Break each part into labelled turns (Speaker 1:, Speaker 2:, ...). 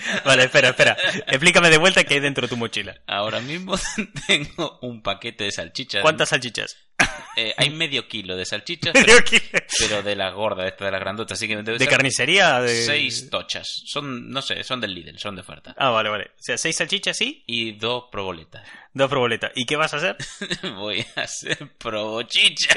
Speaker 1: Vale, espera, espera. Explícame de vuelta qué hay dentro de tu mochila.
Speaker 2: Ahora mismo tengo un paquete de salchichas.
Speaker 1: ¿Cuántas salchichas?
Speaker 2: Eh, hay medio kilo de salchichas,
Speaker 1: Medio
Speaker 2: pero,
Speaker 1: kilo.
Speaker 2: pero de las gordas, esta de las grandotas, así que debe
Speaker 1: ¿De carnicería? De...
Speaker 2: seis tochas. Son, no sé, son del Lidl, son de oferta.
Speaker 1: Ah, vale, vale. O sea, seis salchichas, sí,
Speaker 2: Y dos proboletas.
Speaker 1: dos proboletas. ¿Y qué vas a hacer?
Speaker 2: Voy a hacer probochicha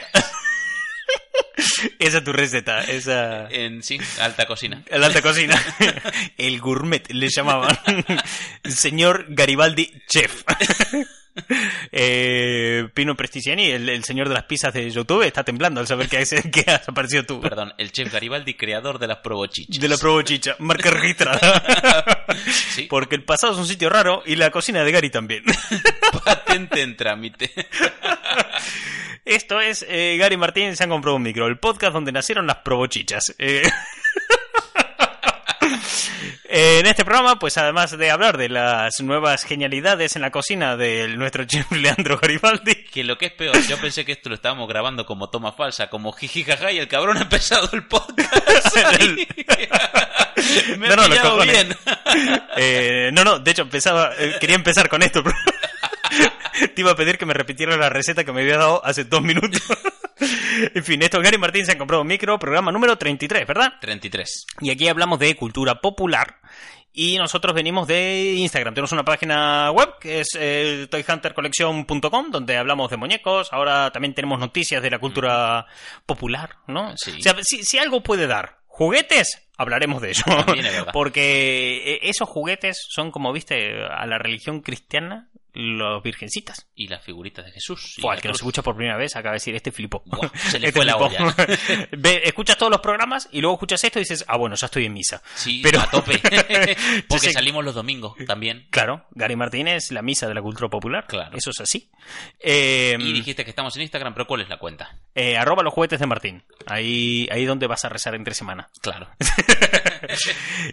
Speaker 1: Esa es tu receta, esa...
Speaker 2: en sí, alta cocina.
Speaker 1: La alta cocina. El gourmet, le llamaban. Señor Garibaldi Chef. Eh, Pino Prestigiani, el, el señor de las pizzas de YouTube, está temblando al saber que has, que has aparecido tú.
Speaker 2: Perdón, el chef Garibaldi, creador de las probochichas.
Speaker 1: De la Probo Chicha, marca registrada.
Speaker 2: Sí.
Speaker 1: Porque el pasado es un sitio raro y la cocina de Gary también.
Speaker 2: Patente en trámite.
Speaker 1: Esto es eh, Gary Martín se han comprado un micro, el podcast donde nacieron las probochichas. Eh, En este programa, pues además de hablar de las nuevas genialidades en la cocina de nuestro chef Leandro Garibaldi,
Speaker 2: Que lo que es peor, yo pensé que esto lo estábamos grabando como toma falsa, como jijijaja, y el cabrón ha empezado el podcast. Me
Speaker 1: No, no,
Speaker 2: bien.
Speaker 1: Eh, no, no, de hecho empezaba, eh, quería empezar con esto. pero Te iba a pedir que me repitieras la receta que me había dado hace dos minutos. en fin, esto Gary Martín se han comprado un micro, programa número 33, ¿verdad?
Speaker 2: 33.
Speaker 1: Y aquí hablamos de cultura popular. Y nosotros venimos de Instagram. Tenemos una página web que es eh, toyhuntercollection.com donde hablamos de muñecos. Ahora también tenemos noticias de la cultura popular, ¿no?
Speaker 2: Sí.
Speaker 1: O sea, si, si algo puede dar juguetes, hablaremos de ello.
Speaker 2: También es verdad.
Speaker 1: Porque eh, esos juguetes son, como viste, a la religión cristiana, los virgencitas.
Speaker 2: Y las figuritas de Jesús.
Speaker 1: Fue, al que nos escucha por primera vez acaba de decir, este.
Speaker 2: Buah, se le fue la olla.
Speaker 1: Ve, escuchas todos los programas y luego escuchas esto y dices, ah, bueno, ya estoy en misa.
Speaker 2: Sí,
Speaker 1: Pero-
Speaker 2: a tope. Porque salimos los domingos también.
Speaker 1: Claro, Gary Martínez, la misa de la cultura popular.
Speaker 2: Claro.
Speaker 1: Eso es así. Eh,
Speaker 2: Y dijiste que estamos en Instagram, pero ¿cuál es la cuenta?
Speaker 1: eh, arroba los juguetes de Martín. Ahí, ahí donde vas a rezar entre semana.
Speaker 2: Claro.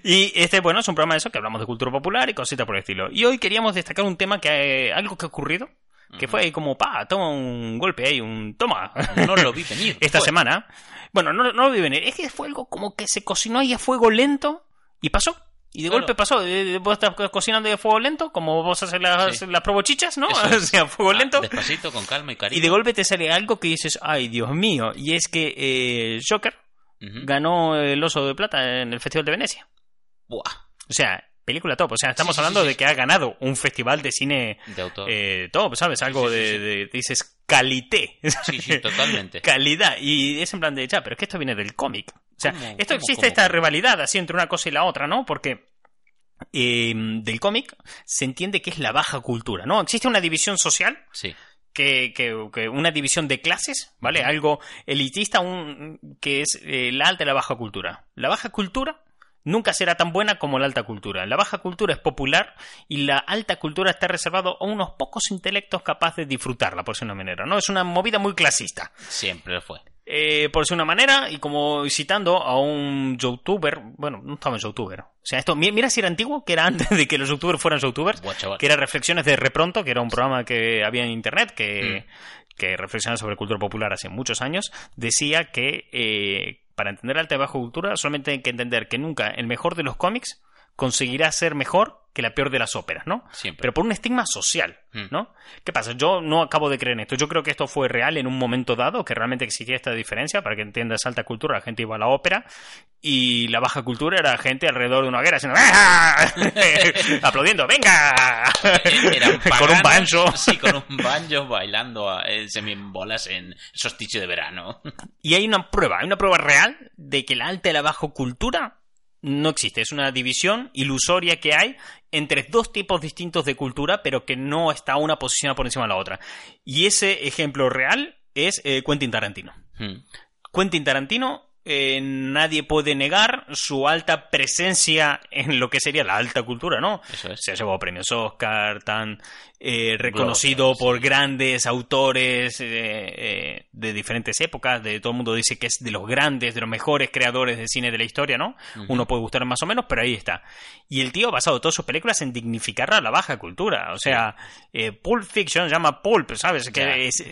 Speaker 1: Y este, bueno, es un programa de eso que hablamos de cultura popular y cositas por el estilo. Y hoy queríamos destacar un tema que, eh, algo que ha ocurrido, que fue ahí como, pa, toma un golpe ahí, un toma.
Speaker 2: No lo vi venir.
Speaker 1: Esta
Speaker 2: Fue.
Speaker 1: semana. Bueno, no, no lo vi venir. Es que fue algo como que se cocinó ahí a fuego lento y pasó. Y de
Speaker 2: Claro.
Speaker 1: golpe pasó. Eh, Vos estás co- cocinando ahí a fuego lento, como vos haces las,
Speaker 2: Sí.
Speaker 1: las probochichas, ¿no?
Speaker 2: Eso
Speaker 1: O sea, a fuego
Speaker 2: Ah,
Speaker 1: lento.
Speaker 2: Despacito, con calma y cariño.
Speaker 1: Y de golpe te sale algo que dices, ay, Dios mío. Y es que eh, Joker ganó el Oso de Plata en el Festival de Venecia.
Speaker 2: Buah,
Speaker 1: O sea, película top. O sea, estamos
Speaker 2: Sí,
Speaker 1: hablando
Speaker 2: sí,
Speaker 1: de que ha ganado un festival de cine
Speaker 2: de autor.
Speaker 1: eh, top, ¿sabes? Algo de, dices, calité.
Speaker 2: Sí, sí, totalmente.
Speaker 1: Calidad. Y es en plan de, ya, pero es que esto viene del cómic. O sea,
Speaker 2: ¿Cómo?
Speaker 1: esto
Speaker 2: ¿Cómo,
Speaker 1: existe
Speaker 2: cómo,
Speaker 1: esta rivalidad así entre una cosa y la otra, ¿no? Porque eh, del cómic se entiende que es la baja cultura, ¿no? Existe una división social
Speaker 2: Sí.
Speaker 1: que, que- que una división de clases, ¿vale? Algo elitista un, que es eh, la alta y la baja cultura. La baja cultura nunca será tan buena como la alta cultura. La baja cultura es popular y la alta cultura está reservado a unos pocos intelectos capaces de disfrutarla, por ser una manera, ¿no? Es una movida muy clasista.
Speaker 2: Siempre lo fue.
Speaker 1: Eh, por ser una manera, y como citando a un youtuber, bueno, no estaba en youtuber. O sea, esto, mi- mira si era antiguo, que era antes de que los youtubers fueran youtubers, que era Reflexiones de Repronto, que era un programa que había en internet, que,
Speaker 2: Mm.
Speaker 1: que reflexionaba sobre cultura popular hace muchos años, decía que eh, para entender alta y baja cultura solamente hay que entender que nunca el mejor de los cómics conseguirá ser mejor que la peor de las óperas, ¿no?
Speaker 2: Siempre.
Speaker 1: Pero por un estigma social,
Speaker 2: Mm.
Speaker 1: ¿no? ¿Qué pasa? Yo no acabo de creer en esto. Yo creo que esto fue real en un momento dado, que realmente existía esta diferencia. Para que entiendas alta cultura, la gente iba a la ópera y la baja cultura era gente alrededor de una hoguera haciendo ¡Ah! aplaudiendo, ¡venga!
Speaker 2: Eran
Speaker 1: con un
Speaker 2: paganos,
Speaker 1: banjo.
Speaker 2: Sí, con un banjo bailando a, eh, semibolas en solsticio de verano.
Speaker 1: Y hay una prueba, hay una prueba real de que la alta y la baja cultura no existe. Es una división ilusoria que hay entre dos tipos distintos de cultura, pero que no está una posicionada por encima de la otra. Y ese ejemplo real es eh, Quentin Tarantino.
Speaker 2: Hmm.
Speaker 1: Quentin Tarantino eh, nadie puede negar su alta presencia en lo que sería la alta cultura, ¿no?
Speaker 2: Eso es.
Speaker 1: Se ha llevado premios Oscar, tan eh, reconocido por grandes autores eh, eh, de diferentes épocas, de todo el mundo dice que es de los grandes, de los mejores creadores de cine de la historia, ¿no? Uno puede gustar más o menos, pero ahí está. Y el tío ha basado todas sus películas en dignificar a la baja cultura, o sea, Pulp Fiction llama Pulp, ¿sabes? Que
Speaker 2: Ya.
Speaker 1: es-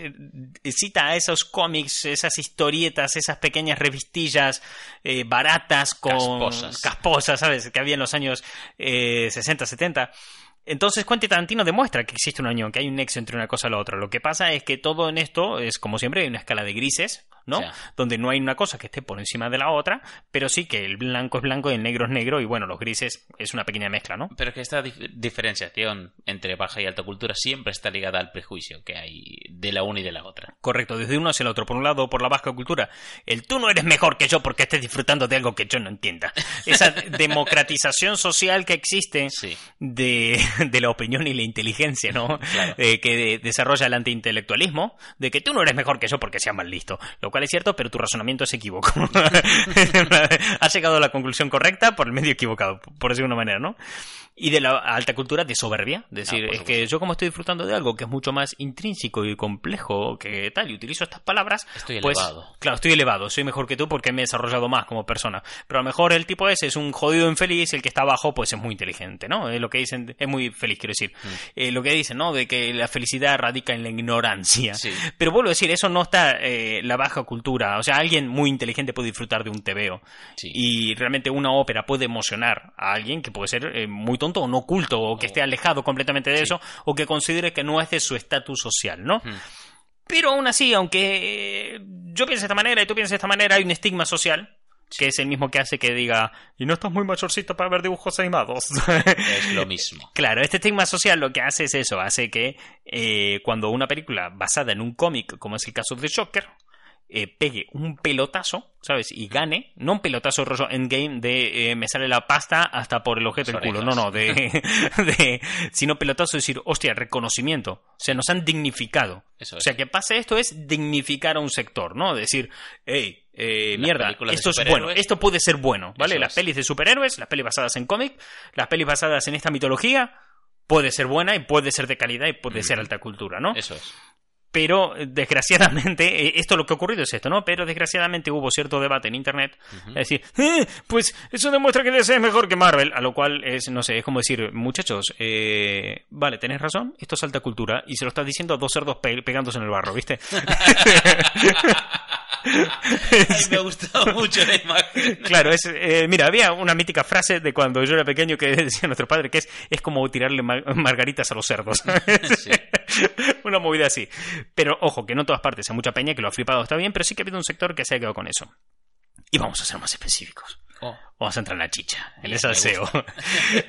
Speaker 1: cita a esos cómics, esas historietas, esas pequeñas revistillas eh, baratas con
Speaker 2: Casposas.
Speaker 1: casposas, ¿sabes? Que había en los años eh, 60, 70. Entonces Quentin Tarantino demuestra que existe una unión, que hay un nexo entre una cosa y la otra. Lo que pasa es que todo en esto es, como siempre, hay una escala de grises, ¿no? Donde no hay una cosa que esté por encima de la otra, pero sí que el blanco es blanco y el negro es negro y bueno, los grises es una pequeña mezcla, ¿no?
Speaker 2: Pero es que esta dif- diferenciación entre baja y alta cultura siempre está ligada al prejuicio que hay de la una y de la otra.
Speaker 1: Correcto, desde uno hacia el otro. Por un lado, por la baja cultura, el tú no eres mejor que yo porque estés disfrutando de algo que yo no entienda. Esa democratización social que existe
Speaker 2: Sí.
Speaker 1: de, de la opinión y la inteligencia, ¿no?
Speaker 2: Claro.
Speaker 1: Eh, que de- desarrolla el antiintelectualismo, de que tú no eres mejor que yo porque seas más listo. Lo cual es cierto, pero tu razonamiento es equívoco. Has llegado a la conclusión correcta por el medio equivocado, por decirlo de una manera, ¿no? Y de la alta cultura de soberbia. Es decir,
Speaker 2: Ah,
Speaker 1: es que yo como estoy disfrutando de algo que es mucho más intrínseco y complejo que tal, y utilizo estas palabras,
Speaker 2: Estoy
Speaker 1: pues,
Speaker 2: elevado.
Speaker 1: claro, estoy elevado, soy mejor que tú porque me he desarrollado más como persona. Pero a lo mejor el tipo ese es un jodido infeliz, el que está abajo pues es muy inteligente, ¿no? Es lo que dicen, es muy feliz, quiero decir.
Speaker 2: Mm.
Speaker 1: Eh, lo que dicen, ¿no? De que la felicidad radica en la ignorancia.
Speaker 2: Sí.
Speaker 1: Pero vuelvo a decir, eso no está eh, la baja cultura. O sea, alguien muy inteligente puede disfrutar de un tebeo.
Speaker 2: Sí.
Speaker 1: Y realmente una ópera puede emocionar a alguien que puede ser eh, muy tonto o no culto, o que esté alejado completamente de
Speaker 2: Sí.
Speaker 1: eso, o que considere que no es de su estatus social, ¿no?
Speaker 2: Mm.
Speaker 1: Pero aún así, aunque eh, yo piense de esta manera y tú pienses de esta manera, hay un estigma social que es el mismo que hace que diga, y no estás muy mayorcito para ver dibujos animados.
Speaker 2: Es lo mismo.
Speaker 1: Claro, este estigma social lo que hace es eso, hace que eh, cuando una película basada en un cómic, como es el caso de Joker, eh, pegue un pelotazo, ¿sabes? Y gane, no un pelotazo rollo endgame de eh, me sale la pasta hasta por el objeto del culo, no, no, de, de sino pelotazo de decir, hostia, reconocimiento, o sea, nos han dignificado.
Speaker 2: Eso
Speaker 1: O sea, que pase esto es dignificar a un sector, ¿no? Decir, hey, eh, mierda, esto es bueno, esto puede ser bueno, ¿vale?
Speaker 2: Eso
Speaker 1: Las
Speaker 2: es.
Speaker 1: pelis de superhéroes, las pelis basadas en cómic, las pelis basadas en esta mitología, puede ser buena y puede ser de calidad y puede ser alta cultura, ¿no?
Speaker 2: Eso es.
Speaker 1: Pero, eh, desgraciadamente, eh, esto lo que ha ocurrido es esto, ¿no? Pero desgraciadamente hubo cierto debate en internet. Es decir, "Eh, pues eso demuestra que DC es mejor que Marvel. A lo cual es, no sé, es como decir, muchachos, eh, vale, tenés razón, esto es alta cultura. Y se lo estás diciendo a dos cerdos pe- pegándose en el barro, ¿viste?
Speaker 2: Ay, me ha gustado mucho la imagen.
Speaker 1: Claro, es, eh, mira, había una mítica frase de cuando yo era pequeño que decía nuestro padre que es, es como tirarle ma- margaritas a los cerdos.
Speaker 2: Sí.
Speaker 1: una movida así. Pero ojo, que no todas partes, hay mucha peña que lo ha flipado, está bien, pero sí que ha habido un sector que se ha quedado con eso. Y vamos a ser más específicos.
Speaker 2: Oh,
Speaker 1: Vamos a entrar en la chicha, en el salseo.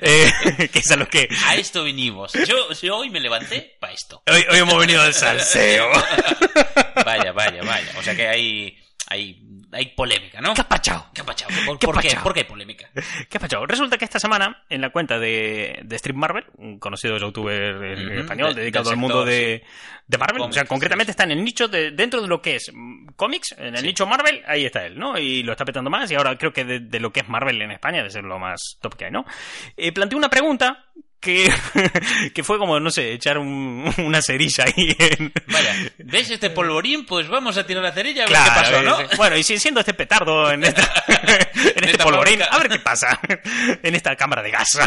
Speaker 1: Eh, que es a lo que...
Speaker 2: a esto vinimos. Yo, yo hoy me levanté para esto.
Speaker 1: Hoy, hoy hemos venido al salseo.
Speaker 2: Vaya, vaya, vaya. O sea que hay, hay, hay polémica, ¿no?
Speaker 1: ¿Qué ha pachado?
Speaker 2: ¿Qué ha pachado? ¿Por,
Speaker 1: ¿Qué
Speaker 2: por qué? ¿Por qué hay polémica?
Speaker 1: ¿Qué ha pasado? Resulta que esta semana, en la cuenta de, de Strip Marvel, un conocido youtuber en
Speaker 2: Ujú,
Speaker 1: español
Speaker 2: de-
Speaker 1: dedicado al mundo de, de Marvel, o sea, concretamente está en el nicho de, dentro de lo que es cómics, en el
Speaker 2: Sí.
Speaker 1: nicho Marvel, ahí está él, ¿no? Y lo está petando más, y ahora creo que de, de lo que es Marvel en España, debe ser lo más top que hay, ¿no? Eh, planteó una pregunta que, que fue como, no sé, echar un- una cerilla ahí en...
Speaker 2: Vaya, ¿ves este polvorín? Pues vamos a tirar la cerilla a ver
Speaker 1: Claro,
Speaker 2: qué pasó, ¿no?
Speaker 1: eh, Bueno, y si siendo este petardo en, esta, en este polvorín, a ver qué pasa en esta cámara de gas.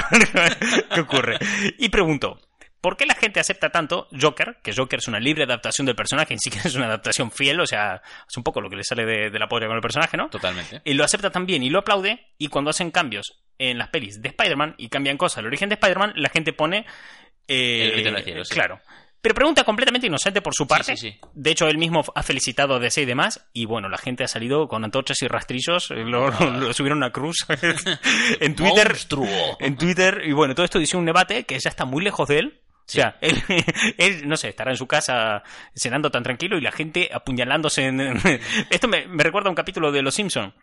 Speaker 1: ¿Qué ocurre? Y pregunto, ¿por qué la gente acepta tanto Joker? Que Joker es una libre adaptación del personaje, ni siquiera es una adaptación fiel, o sea, es un poco lo que le sale de, de la polla con el personaje, ¿no?
Speaker 2: Totalmente.
Speaker 1: Y lo acepta también y lo aplaude, y cuando hacen cambios en las pelis de Spider-Man y cambian cosas al origen de Spider-Man, la gente pone... eh,
Speaker 2: El grito en el cielo, sí.
Speaker 1: Claro. Pero pregunta completamente inocente por su parte.
Speaker 2: sí, sí.
Speaker 1: De hecho, él mismo ha felicitado a DC y demás. Y bueno, la gente ha salido con antorchas y rastrillos. eh, Lo, lo- lo subieron a cruz en Twitter.
Speaker 2: Monstruo.
Speaker 1: En Twitter. Y bueno, todo esto dice un debate que ya está muy lejos de él.
Speaker 2: Sí.
Speaker 1: O sea, él, él, no sé, estará en su casa cenando tan tranquilo y la gente apuñalándose en... Esto me, me recuerda a un capítulo de Los Simpson.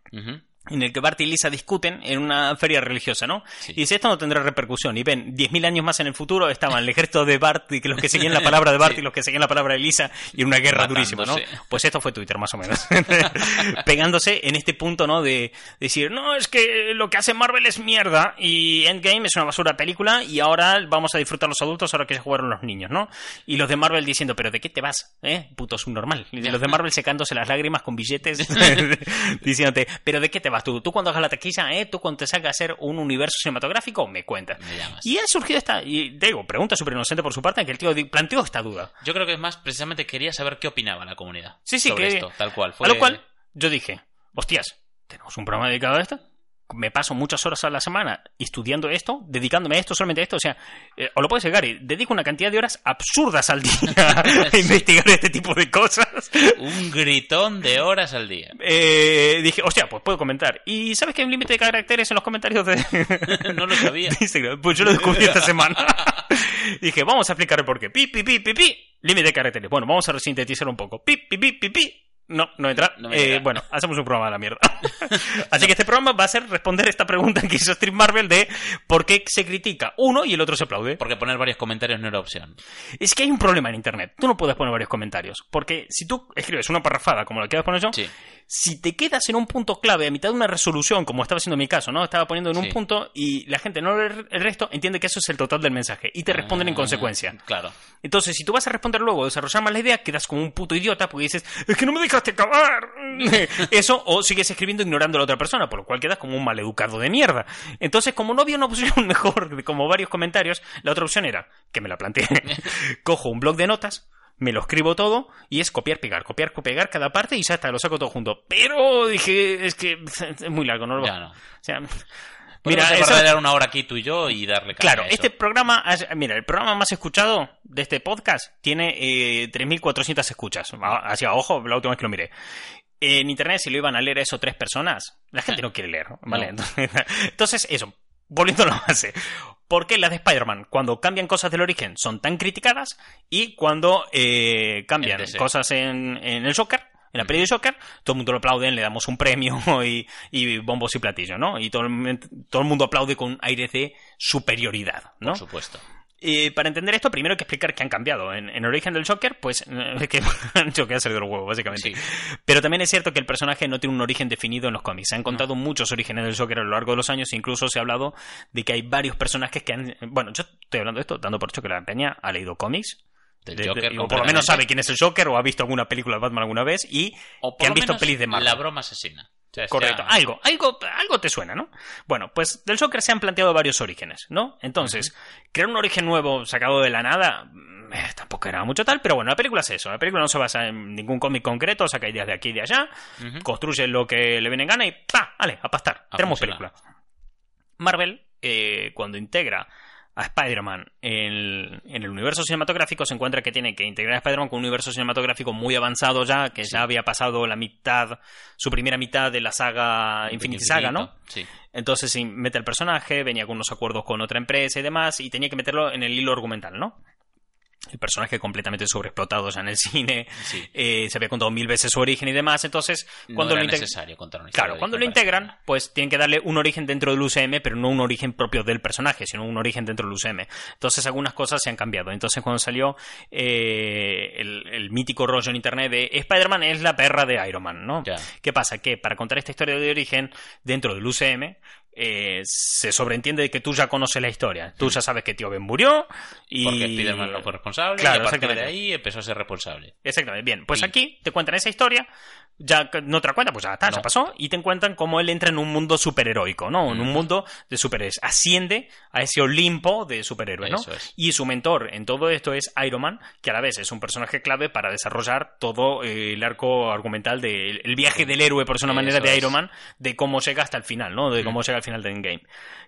Speaker 1: En el que Bart y Lisa discuten en una feria religiosa, ¿no?
Speaker 2: Sí.
Speaker 1: Y dice, esto no tendrá repercusión. Y ven, 10.000 años más en el futuro estaban el ejército de Bart y que los que seguían la palabra de Bart
Speaker 2: Sí.
Speaker 1: y los que seguían la palabra de Lisa y en una guerra durísima, ¿no? Pues esto fue Twitter, más o menos. Pegándose en este punto, ¿no? De decir, no, es que lo que hace Marvel es mierda y Endgame es una basura película y ahora vamos a disfrutar los adultos ahora que se jugaron los niños, ¿no? Y los de Marvel diciendo, pero ¿de qué te vas? ¿Eh? Puto subnormal. Y los de Marvel secándose las lágrimas con billetes diciéndote, pero ¿de qué te vas tú? ¿Tú cuando hagas la taquilla, eh? ¿Tú cuando te salga a hacer un universo cinematográfico? Me cuentas.
Speaker 2: Me llamas.
Speaker 1: Y ha surgido esta, y digo, pregunta súper inocente por su parte, en que el tío planteó esta duda.
Speaker 2: Yo creo que es más, precisamente quería saber qué opinaba la comunidad.
Speaker 1: Sí, sí,
Speaker 2: sobre
Speaker 1: que-
Speaker 2: esto, tal cual. Fue...
Speaker 1: A lo cual yo dije, hostias, ¿tenemos un programa dedicado a esto? Me paso muchas horas a la semana estudiando esto, dedicándome a esto, solamente a esto. O sea, eh, o lo puedes llegar y dedico una cantidad de horas absurdas al día a investigar este tipo de cosas.
Speaker 2: Un gritón de horas al día.
Speaker 1: Eh, dije, hostia, pues puedo comentar. ¿Y sabes que hay un límite de caracteres en los comentarios de,
Speaker 2: no lo sabía.
Speaker 1: Instagram? Pues yo lo descubrí esta semana. dije, vamos a explicar el porqué. Pi, pi, pi, pi, pi. Límite de caracteres. Bueno, vamos a sintetizar un poco. Pi, pi, pi, pi, pi. No, no entra.
Speaker 2: No
Speaker 1: Eh, bueno, hacemos un programa de la mierda. Así que este programa va a ser responder esta pregunta que hizo Street Marvel de por qué se critica uno y el otro se aplaude.
Speaker 2: Porque poner varios comentarios no era opción.
Speaker 1: Es que hay un problema en internet. Tú no puedes poner varios comentarios. Porque si tú escribes una parrafada como la que a poner yo,
Speaker 2: Sí.
Speaker 1: Si te quedas en un punto clave a mitad de una resolución, como estaba haciendo en mi caso, ¿no? Estaba poniendo en un
Speaker 2: Sí.
Speaker 1: punto y la gente no lee el resto, entiende que eso es el total del mensaje y te responden en
Speaker 2: Ah,
Speaker 1: consecuencia.
Speaker 2: Claro.
Speaker 1: Entonces, si tú vas a responder luego, desarrollar más la idea, quedas como un puto idiota porque dices, es que no me dejaste acabar. Eso, o sigues escribiendo ignorando a la otra persona, por lo cual quedas como un maleducado de mierda. Entonces, como no había una opción mejor, de como varios comentarios, la otra opción era, que me la planteé, cojo un blog de notas, me lo escribo todo y es copiar, pegar, copiar, pegar cada parte y ya está, lo saco todo junto. Pero dije, es que es muy largo, no lo
Speaker 2: Ya no.
Speaker 1: O sea,
Speaker 2: Mira,
Speaker 1: eso-
Speaker 2: dar una hora aquí tú y yo y darle
Speaker 1: Claro,
Speaker 2: a eso.
Speaker 1: este programa, mira, el programa más escuchado de este podcast tiene eh, 3.400 escuchas. Ah, Así a ojo, la última vez que lo miré. En internet, si lo iban a leer a eso tres personas, la gente no quiere leer, ¿vale?
Speaker 2: No.
Speaker 1: Entonces, eso, volviendo a la base. ¿Por qué las de Spider-Man, cuando cambian cosas del origen, son tan criticadas y cuando eh, cambian
Speaker 2: En
Speaker 1: cosas en, en el Joker, en la peli de Joker, todo el mundo lo aplauden, le damos un premio y, y bombos y platillos, ¿no? Y todo el, todo el mundo aplaude con aires de superioridad, ¿no?
Speaker 2: Por supuesto.
Speaker 1: Y para entender esto, primero hay que explicar qué han cambiado. En, en origen del Joker, pues eh, es que Joker ha salido de los huevos, básicamente.
Speaker 2: Sí.
Speaker 1: Pero también es cierto que el personaje no tiene un origen definido en los cómics. Se han contado muchos orígenes del Joker a lo largo de los años. Incluso se ha hablado de que hay varios personajes que han. Bueno, yo estoy hablando de esto dando por hecho que la peña ha leído cómics.
Speaker 2: Del
Speaker 1: de- de-
Speaker 2: Joker,
Speaker 1: o por lo menos sabe quién es el Joker o ha visto alguna película de Batman alguna vez y
Speaker 2: O por
Speaker 1: que han visto
Speaker 2: menos
Speaker 1: pelis de Marvel.
Speaker 2: La broma asesina.
Speaker 1: Correcto, algo, algo, algo te suena, ¿no? Bueno, pues del Joker se han planteado varios orígenes, ¿no? Entonces, crear un origen nuevo sacado de la nada mm, eh, tampoco era mucho tal, pero bueno, la película es eso. La película no se basa en ningún cómic concreto, saca ideas de aquí y de allá, construye lo que le viene en gana y ¡pa! ¡Ale! A pastar.
Speaker 2: A
Speaker 1: Tenemos
Speaker 2: funcionar.
Speaker 1: película. Marvel, eh, cuando integra a Spider-Man en, en el universo cinematográfico, se encuentra que tiene que integrar a Spider-Man con un universo cinematográfico muy avanzado ya, que ya había pasado la mitad, su primera mitad de la saga Infinity Saga, ¿no?
Speaker 2: Sí.
Speaker 1: Entonces mete el personaje, venía con unos acuerdos con otra empresa y demás, y tenía que meterlo en el hilo argumental, ¿no? El personaje completamente sobreexplotado ya en el cine,
Speaker 2: Sí.
Speaker 1: eh, se había contado mil veces su origen y demás, entonces cuando
Speaker 2: no
Speaker 1: lo
Speaker 2: era necesario contar una historia
Speaker 1: Claro, cuando lo integran, pues tienen que darle un origen dentro del UCM, pero no un origen propio del personaje, sino un origen dentro del UCM. Entonces algunas cosas se han cambiado. Entonces cuando salió eh, el, el mítico rollo en internet de Spider-Man es la perra de Iron Man, ¿no?
Speaker 2: Ya.
Speaker 1: ¿Qué pasa? Que para contar esta historia de origen dentro del UCM, eh, se sobreentiende de que tú ya conoces la historia. Tú ya sabes que Tío Ben murió y...
Speaker 2: Porque Spider-Man no fue responsable
Speaker 1: Claro,
Speaker 2: y a partir de ahí empezó a ser responsable.
Speaker 1: Exactamente, bien. Pues aquí te cuentan esa historia, ya no te la cuentan, pues ya está,
Speaker 2: No.
Speaker 1: ya pasó, y te cuentan cómo él entra en un mundo superheroico, ¿no? En un mundo de superhéroes. Asciende a ese Olimpo de superhéroes, ¿no?
Speaker 2: Es.
Speaker 1: Y su mentor en todo esto es Iron Man, que a la vez es un personaje clave para desarrollar todo eh, el arco argumental del el viaje del héroe, por una manera,
Speaker 2: Eso
Speaker 1: de. Iron Man, de cómo llega hasta el final, ¿no? De
Speaker 2: Mm.
Speaker 1: cómo llega al final de Endgame.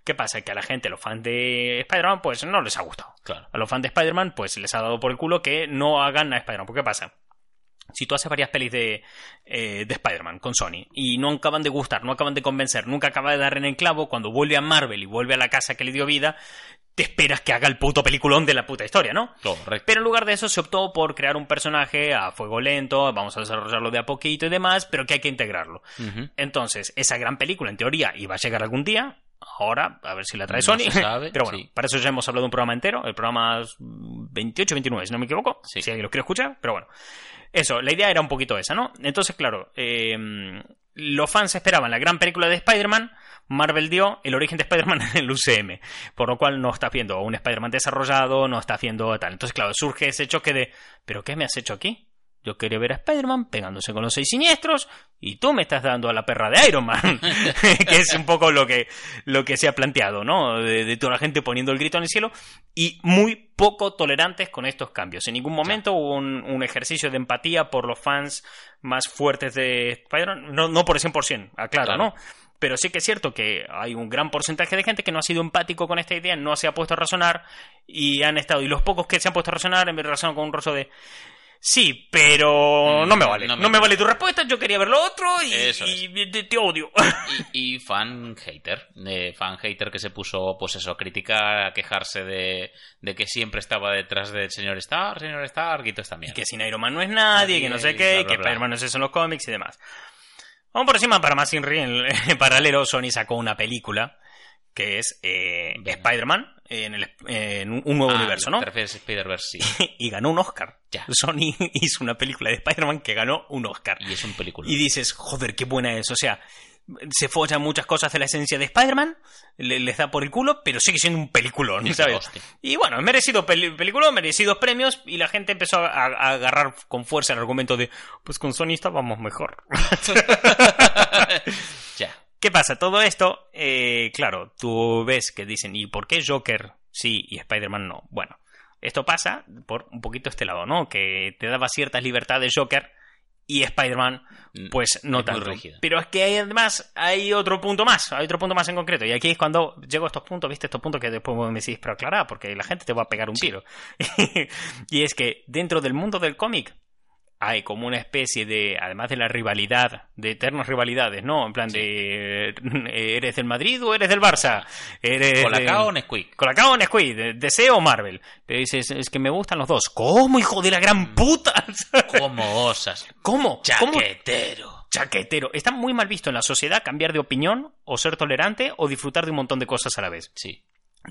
Speaker 1: ¿Qué pasa? Que a la gente, los fans de Spider-Man, pues no les ha gustado.
Speaker 2: Claro.
Speaker 1: A los fans de Spider-Man, pues les ha dado por el culo que no hagan a Spider-Man. ¿Por qué pasa? Si tú haces varias pelis de, eh, de Spider-Man con Sony y no acaban de gustar, no acaban de convencer, nunca acaba de dar en el clavo, cuando vuelve a Marvel y vuelve a la casa que le dio vida, te esperas que haga el puto peliculón de la puta historia, ¿no?
Speaker 2: Correcto.
Speaker 1: Pero en lugar de eso se optó por crear un personaje a fuego lento, vamos a desarrollarlo de a poquito y demás, pero que hay que integrarlo. Entonces, esa gran película, en teoría, iba a llegar algún día. Ahora, a ver si la trae
Speaker 2: No
Speaker 1: Sony.
Speaker 2: se sabe,
Speaker 1: Pero bueno,
Speaker 2: sí.
Speaker 1: para eso ya hemos hablado de un programa entero. El programa 28-29, si no me equivoco.
Speaker 2: Sí.
Speaker 1: Si alguien lo quiere escuchar. Pero bueno. Eso, la idea era un poquito esa, ¿no? Entonces, claro, eh, los fans esperaban la gran película de Spider-Man. Marvel dio el origen de Spider-Man en el UCM. Por lo cual no está haciendo un Spider-Man desarrollado, no está haciendo tal. Entonces, claro, surge ese choque de, ¿pero qué me has hecho aquí? Yo quería ver a Spider-Man pegándose con los seis siniestros y tú me estás dando a la perra de Iron Man. que es un poco lo que, lo que se ha planteado, ¿no? De, de toda la gente poniendo el grito en el cielo y muy poco tolerantes con estos cambios. En ningún momento hubo un, un ejercicio de empatía por los fans más fuertes de Spider-Man. No, no por el 100%, aclaro,
Speaker 2: Claro.
Speaker 1: ¿no? Pero sí que es cierto que hay un gran porcentaje de gente que no ha sido empático con esta idea, no se ha puesto a razonar y han estado. Y los pocos que se han puesto a razonar, en vez de razonar con un rostro de. Sí, pero
Speaker 2: Mm,
Speaker 1: no me vale.
Speaker 2: no
Speaker 1: No
Speaker 2: me
Speaker 1: me, vale tu respuesta, yo quería ver lo otro y, y te, te odio.
Speaker 2: Y, y fan hater, eh, fan hater que se puso, pues eso, a criticar, a quejarse de, de que siempre estaba detrás del señor Stark, señor Stark y toda esta
Speaker 1: Y
Speaker 2: mierda.
Speaker 1: que sin Iron Man no es nadie, que no sé qué, y que
Speaker 2: bla.
Speaker 1: Spider-Man no es eso en los cómics y demás. Vamos por encima, para más Inri, en, en paralelo, Sony sacó una película que es eh. Spider-Man en, el- en un nuevo
Speaker 2: Ah,
Speaker 1: universo, ¿no?
Speaker 2: Te refieres a Spider-Verse, sí.
Speaker 1: y ganó un Oscar.
Speaker 2: Ya.
Speaker 1: Sony hizo una película de Spider-Man que ganó un Oscar.
Speaker 2: Y es un película.
Speaker 1: Y dices, joder, qué buena es. O sea, se follan muchas cosas de la esencia de Spider-Man, le- les da por el culo, pero sigue siendo un peliculón, ¿sabes? Y bueno, merecido peli peliculón, merecidos premios, y la gente empezó a, a agarrar con fuerza el argumento de, pues con Sony estábamos mejor. ¿Qué pasa? Todo esto, eh, claro, tú ves que dicen, ¿y por qué Joker sí y Spider-Man no? Bueno, esto pasa por un poquito este lado, ¿no? Que te daba ciertas libertades Joker y Spider-Man, pues no
Speaker 2: Es
Speaker 1: tanto. Pero es que hay, además hay otro punto más, hay otro punto más en concreto. Y aquí es cuando llego a estos puntos, ¿viste? Estos puntos que después me decís, pero aclarar, porque la gente te va a pegar un tiro. y es que dentro del mundo del cómic hay como una especie de, además de la rivalidad, de eternas rivalidades, ¿no? En plan de, eh, ¿eres del Madrid o eres del Barça? ¿Eres
Speaker 2: Colacao o. Nesquik.
Speaker 1: Colacao o Nesquik, DC o Marvel. Te dices, es que me gustan los dos. ¿Cómo, hijo de la gran puta?
Speaker 2: ¿Cómo osas?
Speaker 1: ¿Cómo? ¿Cómo?
Speaker 2: Chaquetero.
Speaker 1: Chaquetero. Está muy mal visto en la sociedad cambiar de opinión o ser tolerante o disfrutar de un montón de cosas a la vez.
Speaker 2: Sí.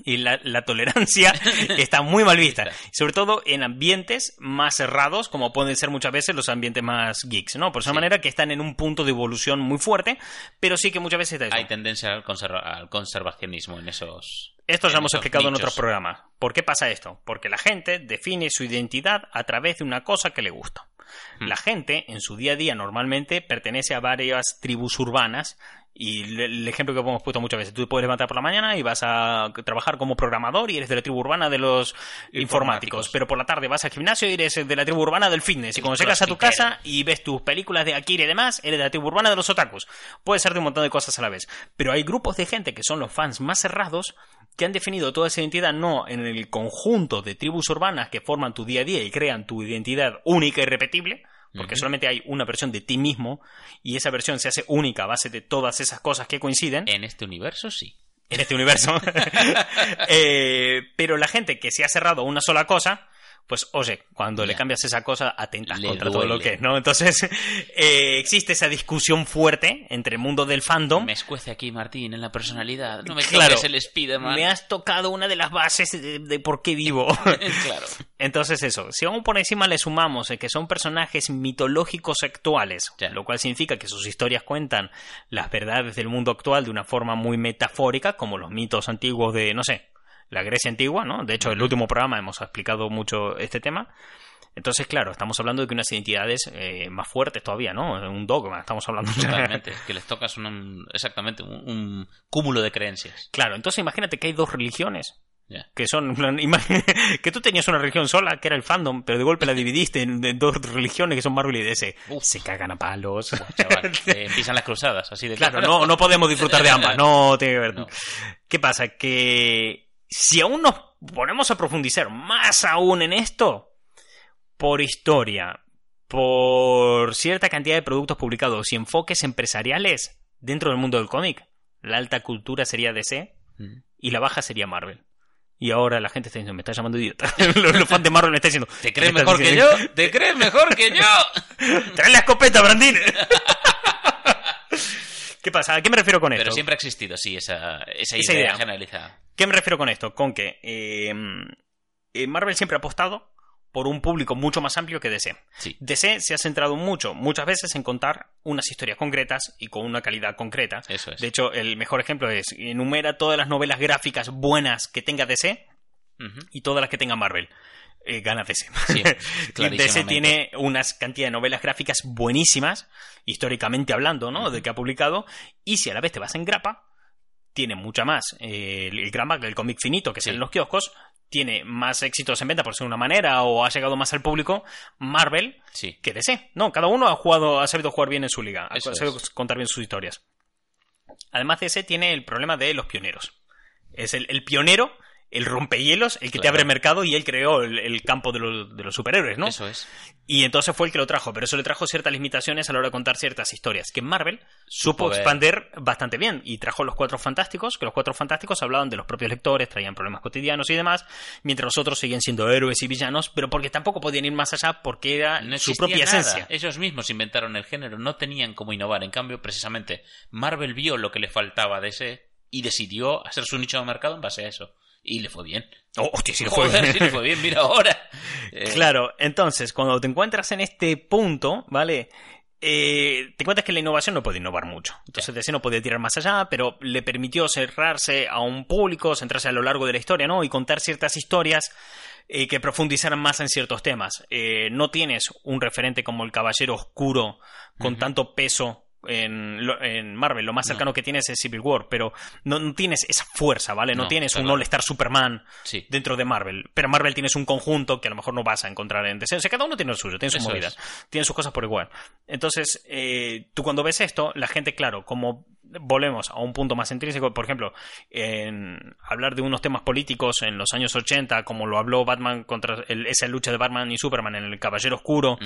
Speaker 1: Y la, la tolerancia está muy mal vista. Sobre todo en ambientes más cerrados, como pueden ser muchas veces los ambientes más geeks, ¿no? Por esa
Speaker 2: Sí.
Speaker 1: manera que están en un punto de evolución muy fuerte, pero sí que muchas veces está eso.
Speaker 2: Hay tendencia al, conserva- al conservacionismo en esos.
Speaker 1: Esto ya hemos explicado en otros programas. ¿Por qué pasa esto? Porque la gente define su identidad a través de una cosa que le gusta.
Speaker 2: Hmm.
Speaker 1: La gente, en su día a día, normalmente pertenece a varias tribus urbanas. Y el- ejemplo que hemos puesto muchas veces, tú te puedes levantar por la mañana y vas a trabajar como programador y eres de la tribu urbana de los informáticos,
Speaker 2: Informáticos.
Speaker 1: pero por la tarde vas al gimnasio y eres de la tribu urbana del fitness. Y cuando llegas a tu casa y ves tus películas de Akira y demás, eres de la tribu urbana de los otakus. Puede ser de un montón de cosas a la vez. Pero hay grupos de gente que son los fans más cerrados que han definido toda esa identidad no en el conjunto de tribus urbanas que forman tu día a día y crean tu identidad única y repetible, porque solamente hay una versión de ti mismo y esa versión se hace única a base de todas esas cosas que coinciden
Speaker 2: En este universo, sí.
Speaker 1: en este universo. Eh, pero la gente que se ha cerrado a una sola cosa, pues oye, cuando le cambias esa cosa, atentas contra todo lo que es, ¿no? Entonces, eh, existe esa discusión fuerte entre el mundo del fandom.
Speaker 2: Me escuece aquí, Martín, en la personalidad. No me
Speaker 1: Claro.
Speaker 2: el Spiderman.
Speaker 1: Me has tocado una de las bases de, de por qué vivo.
Speaker 2: claro.
Speaker 1: Entonces eso, si aún por encima le sumamos eh, que son personajes mitológicos actuales, lo cual significa que sus historias cuentan las verdades del mundo actual de una forma muy metafórica, como los mitos antiguos de, no sé, la Grecia antigua, ¿no? De hecho, en el último programa hemos explicado mucho este tema. Entonces, claro, estamos hablando de que unas identidades eh, más fuertes todavía, ¿no? Un dogma, estamos hablando
Speaker 2: Totalmente. que les tocas un, exactamente un, un cúmulo de creencias.
Speaker 1: Claro, entonces imagínate que hay dos religiones
Speaker 2: Ya.
Speaker 1: que son que tú tenías una religión sola que era el fandom pero de golpe la dividiste en, en dos religiones que son Marvel y DC
Speaker 2: Uf.
Speaker 1: se cagan a palos
Speaker 2: Chaval, eh, empiezan las cruzadas, así de
Speaker 1: claro no, no podemos disfrutar de ambas no tiene que ver
Speaker 2: No.
Speaker 1: qué pasa que si aún nos ponemos a profundizar más aún en esto por historia por cierta cantidad de productos publicados y enfoques empresariales dentro del mundo del cómic la alta cultura sería DC
Speaker 2: Mm.
Speaker 1: y la baja sería Marvel. Y ahora la gente está diciendo, me está llamando idiota. los, los fans de Marvel me están diciendo,
Speaker 2: ¿Te crees
Speaker 1: ¿qué estás
Speaker 2: mejor que yo? ¿Te crees mejor que yo?
Speaker 1: ¡Trae la escopeta, Brandín! ¿Qué pasa? ¿A qué me refiero con esto?
Speaker 2: Pero siempre ha existido, sí, esa, esa,
Speaker 1: Esa
Speaker 2: idea,
Speaker 1: idea.
Speaker 2: generalizada.
Speaker 1: ¿Qué me refiero con esto? Con que eh, eh, Marvel siempre ha apostado por un público mucho más amplio que DC.
Speaker 2: Sí.
Speaker 1: DC se ha centrado mucho, muchas veces, en contar unas historias concretas y con una calidad concreta.
Speaker 2: Eso es.
Speaker 1: De hecho, el mejor ejemplo es enumera todas las novelas gráficas buenas que tenga DC y todas las que tenga Marvel. Eh, gana DC.
Speaker 2: Sí,
Speaker 1: DC
Speaker 2: clarísimamente.
Speaker 1: tiene unas cantidad de novelas gráficas buenísimas, históricamente hablando, ¿no? De que ha publicado. Y si a la vez te vas en grapa, tiene mucha más. Eh, el, el grapa, el cómic finito que
Speaker 2: Sí.
Speaker 1: sale en los kioscos, tiene más éxitos en venta, por ser una manera, o ha llegado más al público. Marvel
Speaker 2: Sí.
Speaker 1: que DC. No, cada uno ha jugado, ha sabido jugar bien en su liga, ha sabido
Speaker 2: es.
Speaker 1: contar bien sus historias. Además, DC tiene el problema de los pioneros. Es el, el pionero, el rompehielos, el que te abre mercado y él creó el, el campo de los, de los superhéroes, ¿no?
Speaker 2: Eso es.
Speaker 1: Y entonces fue el que lo trajo, pero eso le trajo ciertas limitaciones a la hora de contar ciertas historias, que Marvel supo
Speaker 2: ver.
Speaker 1: expander bastante bien y trajo los cuatro fantásticos, que los cuatro fantásticos hablaban de los propios lectores, traían problemas cotidianos y demás, mientras los otros seguían siendo héroes y villanos, pero porque tampoco podían ir más allá porque era
Speaker 2: No
Speaker 1: su propia
Speaker 2: nada.
Speaker 1: esencia.
Speaker 2: Ellos mismos inventaron el género, no tenían cómo innovar. En cambio, precisamente, Marvel vio lo que le faltaba de ese y decidió hacer su nicho de mercado en base a eso. Y le fue bien.
Speaker 1: Oh, hostia, sí le fue
Speaker 2: Joder,
Speaker 1: bien.
Speaker 2: sí le fue bien, mira ahora. Eh,
Speaker 1: Claro, entonces, cuando te encuentras en este punto, ¿vale? Eh, te encuentras que la innovación no puede innovar mucho. Entonces, DC no podía tirar más allá, pero le permitió cerrarse a un público, centrarse a lo largo de la historia, ¿no? Y contar ciertas historias eh, que profundizaran más en ciertos temas. Eh, no tienes un referente como el Caballero Oscuro con tanto peso. En, en Marvel, lo más
Speaker 2: No.
Speaker 1: cercano que tienes es Civil War, pero no, no tienes esa fuerza, ¿vale? No,
Speaker 2: No,
Speaker 1: tienes un. All-Star Superman,
Speaker 2: Sí.
Speaker 1: dentro de Marvel. Pero Marvel tienes un conjunto que a lo mejor no vas a encontrar en DC. O sea, cada uno tiene lo suyo, tiene sus
Speaker 2: Eso
Speaker 1: movidas,
Speaker 2: es.
Speaker 1: tiene sus cosas por igual. Entonces, eh, tú cuando ves esto, la gente, claro, como volvemos a un punto más intrínseco, por ejemplo, en hablar de unos temas políticos en los años 80, como lo habló Batman contra el- esa lucha de Batman y Superman en el Caballero Oscuro,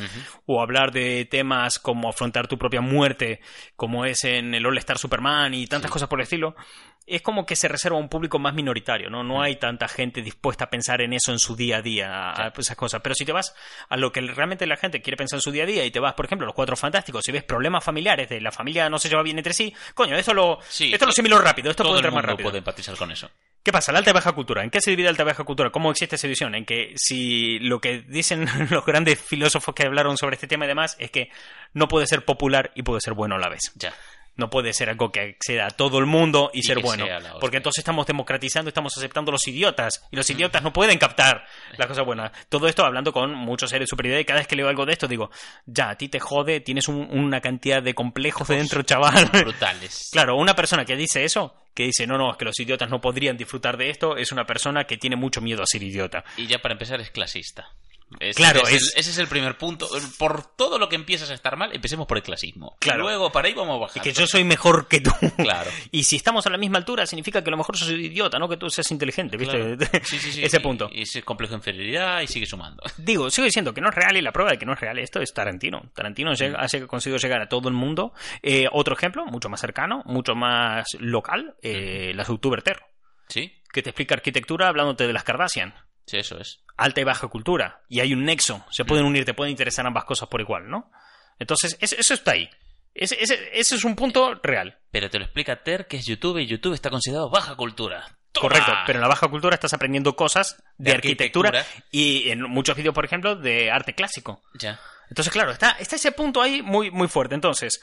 Speaker 1: o hablar de temas como afrontar tu propia muerte, como es en el All Star Superman y tantas
Speaker 2: Sí.
Speaker 1: cosas por el estilo, es como que se reserva a un público más minoritario, ¿no?
Speaker 2: Mm.
Speaker 1: No hay tanta gente dispuesta a pensar en eso en su día a día, a- esas cosas. Pero si te vas a lo que realmente la gente quiere pensar en su día a día y te vas, por ejemplo, a los cuatro fantásticos, si ves problemas familiares de la familia no se lleva bien entre sí, coño, esto lo,
Speaker 2: Sí,
Speaker 1: esto lo asimilo rápido, esto
Speaker 2: Todo
Speaker 1: puede
Speaker 2: el
Speaker 1: entrar más rápido.
Speaker 2: puede empatizar con eso.
Speaker 1: ¿Qué pasa? La alta y baja cultura. ¿En qué se divide alta y baja cultura? ¿Cómo existe esa división? En que si lo que dicen los grandes filósofos que hablaron sobre este tema y demás es que no puede ser popular y puede ser bueno a la vez.
Speaker 2: Ya.
Speaker 1: No puede ser algo que acceda a todo el mundo y,
Speaker 2: Y
Speaker 1: ser bueno. Porque entonces estamos democratizando, estamos aceptando a los idiotas. Y los idiotas no pueden captar las cosas buenas. Todo esto hablando con muchos seres de superioridad. Y cada vez que leo algo de esto digo, ya, a ti te jode, tienes un- una cantidad de complejos de dentro, chaval.
Speaker 2: Brutales.
Speaker 1: Claro, una persona que dice eso, que dice, no, no, es que los idiotas no podrían disfrutar de esto, es una persona que tiene mucho miedo a ser idiota.
Speaker 2: Y ya para empezar es clasista.
Speaker 1: Claro,
Speaker 2: es el-
Speaker 1: es-
Speaker 2: ese es el primer punto. Por todo lo que empiezas a estar mal, empecemos por el clasismo.
Speaker 1: Claro.
Speaker 2: Luego para ahí vamos bajando.
Speaker 1: que yo soy mejor que tú.
Speaker 2: Claro.
Speaker 1: Y si estamos a la misma altura, significa que a lo mejor sos idiota, no que tú seas inteligente, ¿viste?
Speaker 2: Claro. Sí, sí, sí.
Speaker 1: Ese punto.
Speaker 2: Y ese complejo de inferioridad y sigue sumando.
Speaker 1: Digo, sigo diciendo que no es real y la prueba de que no es real esto es Tarantino. Tarantino llega- ha conseguido llegar a todo el mundo. Eh, otro ejemplo, mucho más cercano, mucho más local, eh, las Youtuber Terror,
Speaker 2: ¿Sí?
Speaker 1: que te explica arquitectura hablándote de las Kardashian.
Speaker 2: Sí, eso es.
Speaker 1: alta y baja cultura. Y hay un nexo. Se pueden unir, te pueden interesar ambas cosas por igual, ¿no? Entonces, eso, está ahí. Ese, ese- ese es un punto real.
Speaker 2: Pero te lo explica Ter, que es YouTube, y YouTube está considerado baja cultura. ¡Toma!
Speaker 1: Correcto. Pero en la baja cultura estás aprendiendo cosas de,
Speaker 2: De
Speaker 1: arquitectura,
Speaker 2: arquitectura.
Speaker 1: y en muchos vídeos, por ejemplo, de arte clásico.
Speaker 2: Ya.
Speaker 1: Entonces, claro, está, está ese punto ahí muy, muy fuerte. Entonces,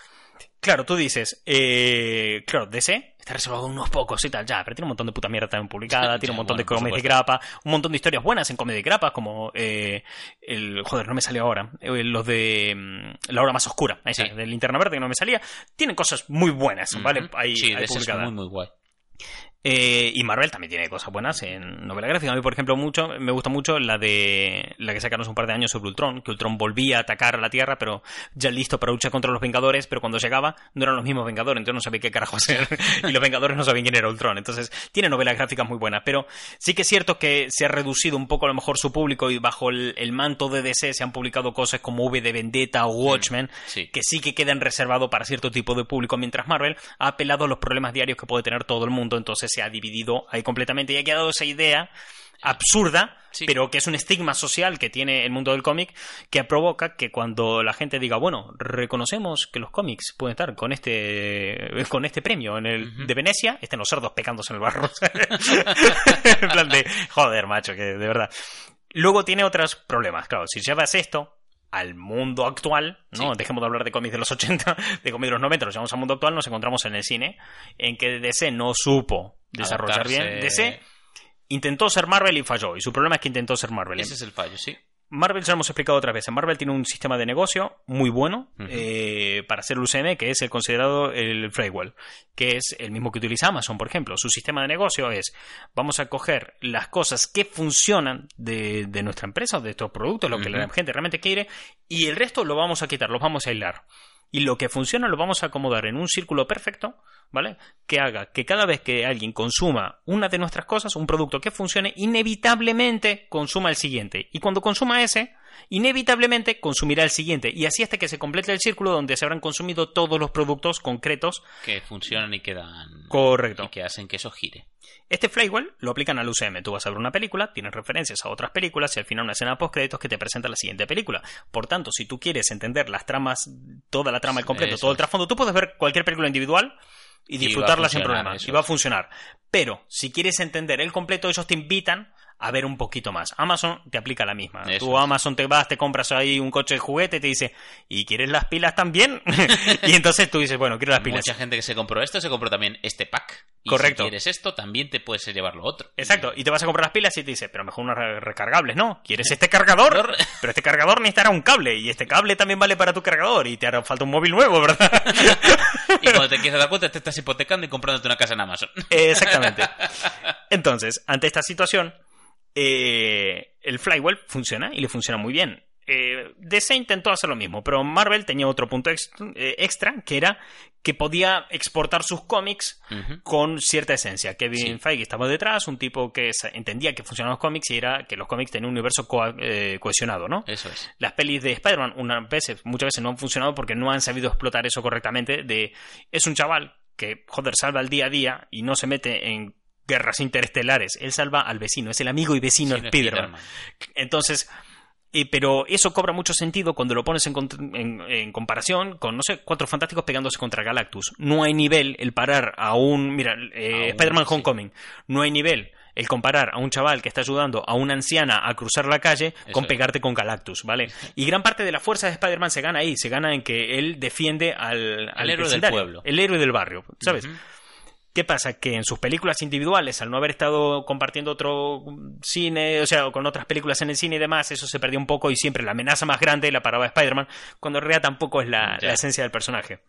Speaker 1: claro, tú dices, eh, claro, DC está reservado a unos pocos y tal, ya, pero tiene un montón de puta mierda también publicada, tiene un montón
Speaker 2: bueno,
Speaker 1: de
Speaker 2: por
Speaker 1: comedia de grapa, un montón de historias buenas en comedia de grapa, como eh, el, joder, no me salió ahora, eh, los de mm, La Hora Más Oscura, esa,
Speaker 2: Sí.
Speaker 1: de Linterna Verde que no me salía, tienen cosas muy buenas, ¿vale? Ahí,
Speaker 2: sí,
Speaker 1: ahí
Speaker 2: de ese es muy, muy guay.
Speaker 1: Eh, y Marvel también tiene cosas buenas en novela gráfica. A mí, por ejemplo, mucho me gusta mucho la de la que sacaron hace un par de años sobre Ultron, que Ultron volvía a atacar a la Tierra, pero ya listo para luchar contra los Vengadores, pero cuando llegaba no eran los mismos Vengadores, entonces no sabía qué carajo hacer. y los Vengadores no sabían quién era Ultron. Entonces, tiene novelas gráficas muy buenas, pero sí que es cierto que se ha reducido un poco a lo mejor su público y bajo el, el manto de DC se han publicado cosas como V de Vendetta o Watchmen,
Speaker 2: Sí.
Speaker 1: que sí que quedan reservados para cierto tipo de público, mientras Marvel ha apelado a los problemas diarios que puede tener todo el mundo, entonces se ha dividido ahí completamente y ha quedado esa idea absurda,
Speaker 2: Sí.
Speaker 1: pero que es un estigma social que tiene el mundo del cómic que provoca que cuando la gente diga, bueno, reconocemos que los cómics pueden estar con este con este premio en el de Venecia, estén los cerdos pecándose en el barro. en plan de, joder, macho, que de verdad. Luego tiene otros problemas, claro, si llevas esto al mundo actual, ¿no?
Speaker 2: Sí.
Speaker 1: Dejemos de hablar de cómics de los 80, de cómics de los 90, nos llevamos al mundo actual, nos encontramos en el cine, en que DC no supo desarrollar
Speaker 2: Adaptarse-
Speaker 1: bien. DC intentó ser Marvel y falló. Y su problema es que intentó ser Marvel.
Speaker 2: Ese es el fallo, sí.
Speaker 1: Marvel, ya lo hemos explicado otra vez. Marvel tiene un sistema de negocio muy bueno eh, para hacer el UCM, que es el considerado el Fraywell, que es el mismo que utiliza Amazon, por ejemplo. Su sistema de negocio es, vamos a coger las cosas que funcionan de, de nuestra empresa, de estos productos, lo que la gente realmente quiere, y el resto lo vamos a quitar, los vamos a aislar. Y lo que funciona lo vamos a acomodar en un círculo perfecto, ¿vale? Que haga que cada vez que alguien consuma una de nuestras cosas, un producto que funcione, inevitablemente consuma el siguiente. Y cuando consuma ese, inevitablemente consumirá el siguiente. Y así hasta que se complete el círculo donde se habrán consumido todos los productos concretos.
Speaker 2: Que funcionan y que dan.
Speaker 1: Correcto.
Speaker 2: Y que hacen que eso gire.
Speaker 1: Este Flywell lo aplican al UCM. Tú vas a ver una película, tienes referencias a otras películas y al final una escena post créditos que te presenta la siguiente película. Por tanto, si tú quieres entender las tramas, toda la trama al completo,
Speaker 2: Eso
Speaker 1: todo el trasfondo, tú puedes ver cualquier película individual y disfrutarla sin problemas. Y va a funcionar. Pero si quieres entender el completo, ellos te invitan a ver un poquito más. Amazon te aplica la misma.
Speaker 2: Eso
Speaker 1: Tú a. Amazon te vas, te compras ahí un coche de juguete y te dice, ¿y quieres las pilas también? y entonces tú dices, bueno, quiero las pilas.
Speaker 2: Mucha gente que se compró esto se compró también este pack. Y
Speaker 1: Correcto.
Speaker 2: si quieres esto, también te puedes llevar lo otro.
Speaker 1: Exacto, y te vas a comprar las pilas y te dice, pero mejor unas re- recargables, ¿no? ¿Quieres este cargador? Pero este cargador necesitará un cable, y este cable también vale para tu cargador, y te hará falta un móvil nuevo, ¿verdad?
Speaker 2: Y cuando te quieres dar cuenta, te estás hipotecando y comprándote una casa en Amazon.
Speaker 1: Exactamente. Entonces, ante esta situación, eh, el Flywell funciona y le funciona muy bien. Eh, DC intentó hacer lo mismo, pero Marvel tenía otro punto ex- eh, extra, que era que podía exportar sus cómics con cierta esencia. Kevin
Speaker 2: Sí.
Speaker 1: Feige estaba detrás, un tipo que entendía que funcionaban los cómics y era que los cómics tenían un universo eh, cohesionado, ¿no?
Speaker 2: Eso es.
Speaker 1: Las pelis de Spider-Man veces, muchas veces no han funcionado porque no han sabido explotar eso correctamente. De es un chaval que, joder, salva el día a día y no se mete en guerras interestelares. Él salva al vecino, es el amigo y vecino
Speaker 2: es
Speaker 1: Spider-Man. Entonces, eh, pero eso cobra mucho sentido cuando lo pones en, en- en comparación con, no sé, cuatro fantásticos pegándose contra Galactus. No hay nivel el parar a un. Mira, eh, Spider-Man
Speaker 2: sí.
Speaker 1: Homecoming. No hay nivel el comparar a un chaval que está ayudando a una anciana a cruzar la calle con
Speaker 2: es.
Speaker 1: pegarte con Galactus, ¿vale? Y gran parte de la fuerza de Spider-Man se gana ahí. Se gana en que él defiende al, al
Speaker 2: héroe del pueblo.
Speaker 1: El héroe del barrio, ¿sabes? ¿Qué pasa? Que en sus películas individuales, al no haber estado compartiendo otro cine, o sea, con otras películas en el cine y demás, eso se perdió un poco y siempre la amenaza más grande la paraba Spider-Man, cuando en realidad tampoco es la, la esencia del personaje.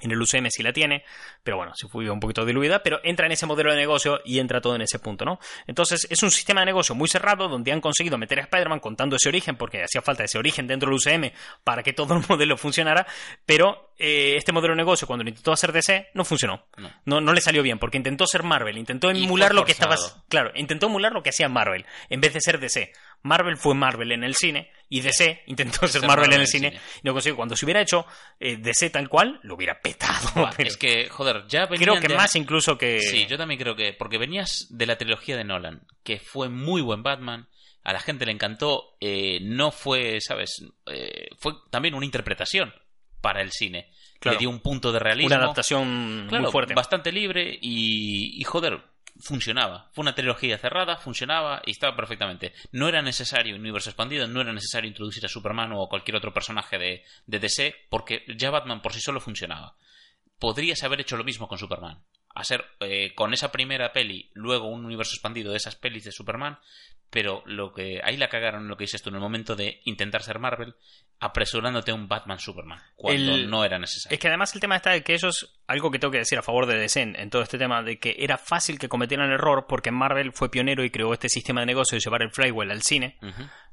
Speaker 1: En el UCM sí la tiene, pero bueno, se fue un poquito diluida, pero entra en ese modelo de negocio y entra todo en ese punto, ¿no? Entonces es un sistema de negocio muy cerrado donde han conseguido meter a Spider-Man contando ese origen, porque hacía falta ese origen dentro del UCM para que todo el modelo funcionara, pero eh, este modelo de negocio cuando lo intentó hacer DC no funcionó.
Speaker 2: No.
Speaker 1: No, no le salió bien, porque intentó ser Marvel, intentó emular lo que estaba. Claro, intentó emular lo que hacía Marvel, en vez de ser DC. Marvel fue Marvel en el cine, y DC intentó ser
Speaker 2: Ser
Speaker 1: Marvel,
Speaker 2: Marvel
Speaker 1: en el cine,
Speaker 2: cine.
Speaker 1: y no consiguió. Cuando se hubiera hecho eh, DC tal cual, lo hubiera petado. Pero
Speaker 2: es que, joder, ya venían
Speaker 1: creo que
Speaker 2: de-
Speaker 1: más incluso que.
Speaker 2: Sí, yo también creo que. Porque venías de la trilogía de Nolan, que fue muy buen Batman. A la gente le encantó. eh, no fue, ¿sabes? Eh, fue también una interpretación para el cine.
Speaker 1: Claro.
Speaker 2: Le dio un punto de realismo.
Speaker 1: Una adaptación
Speaker 2: Claro,
Speaker 1: muy fuerte.
Speaker 2: bastante libre y, y, joder, funcionaba. Fue una trilogía cerrada, funcionaba y estaba perfectamente. No era necesario un universo expandido, no era necesario introducir a Superman o cualquier otro personaje de, de DC, porque ya Batman por sí solo funcionaba. Podrías haber hecho lo mismo con Superman. Hacer eh, con esa primera peli, luego un universo expandido de esas pelis de Superman, pero lo que ahí la cagaron lo que dices tú en el momento de intentar ser Marvel, apresurándote a un Batman Superman, cuando
Speaker 1: El-
Speaker 2: no era necesario.
Speaker 1: Es que además el tema está de que ellos, algo que tengo que decir a favor de DC en, en todo este tema, de que era fácil que cometieran error porque Marvel fue pionero y creó este sistema de negocio de llevar el Flywell al cine.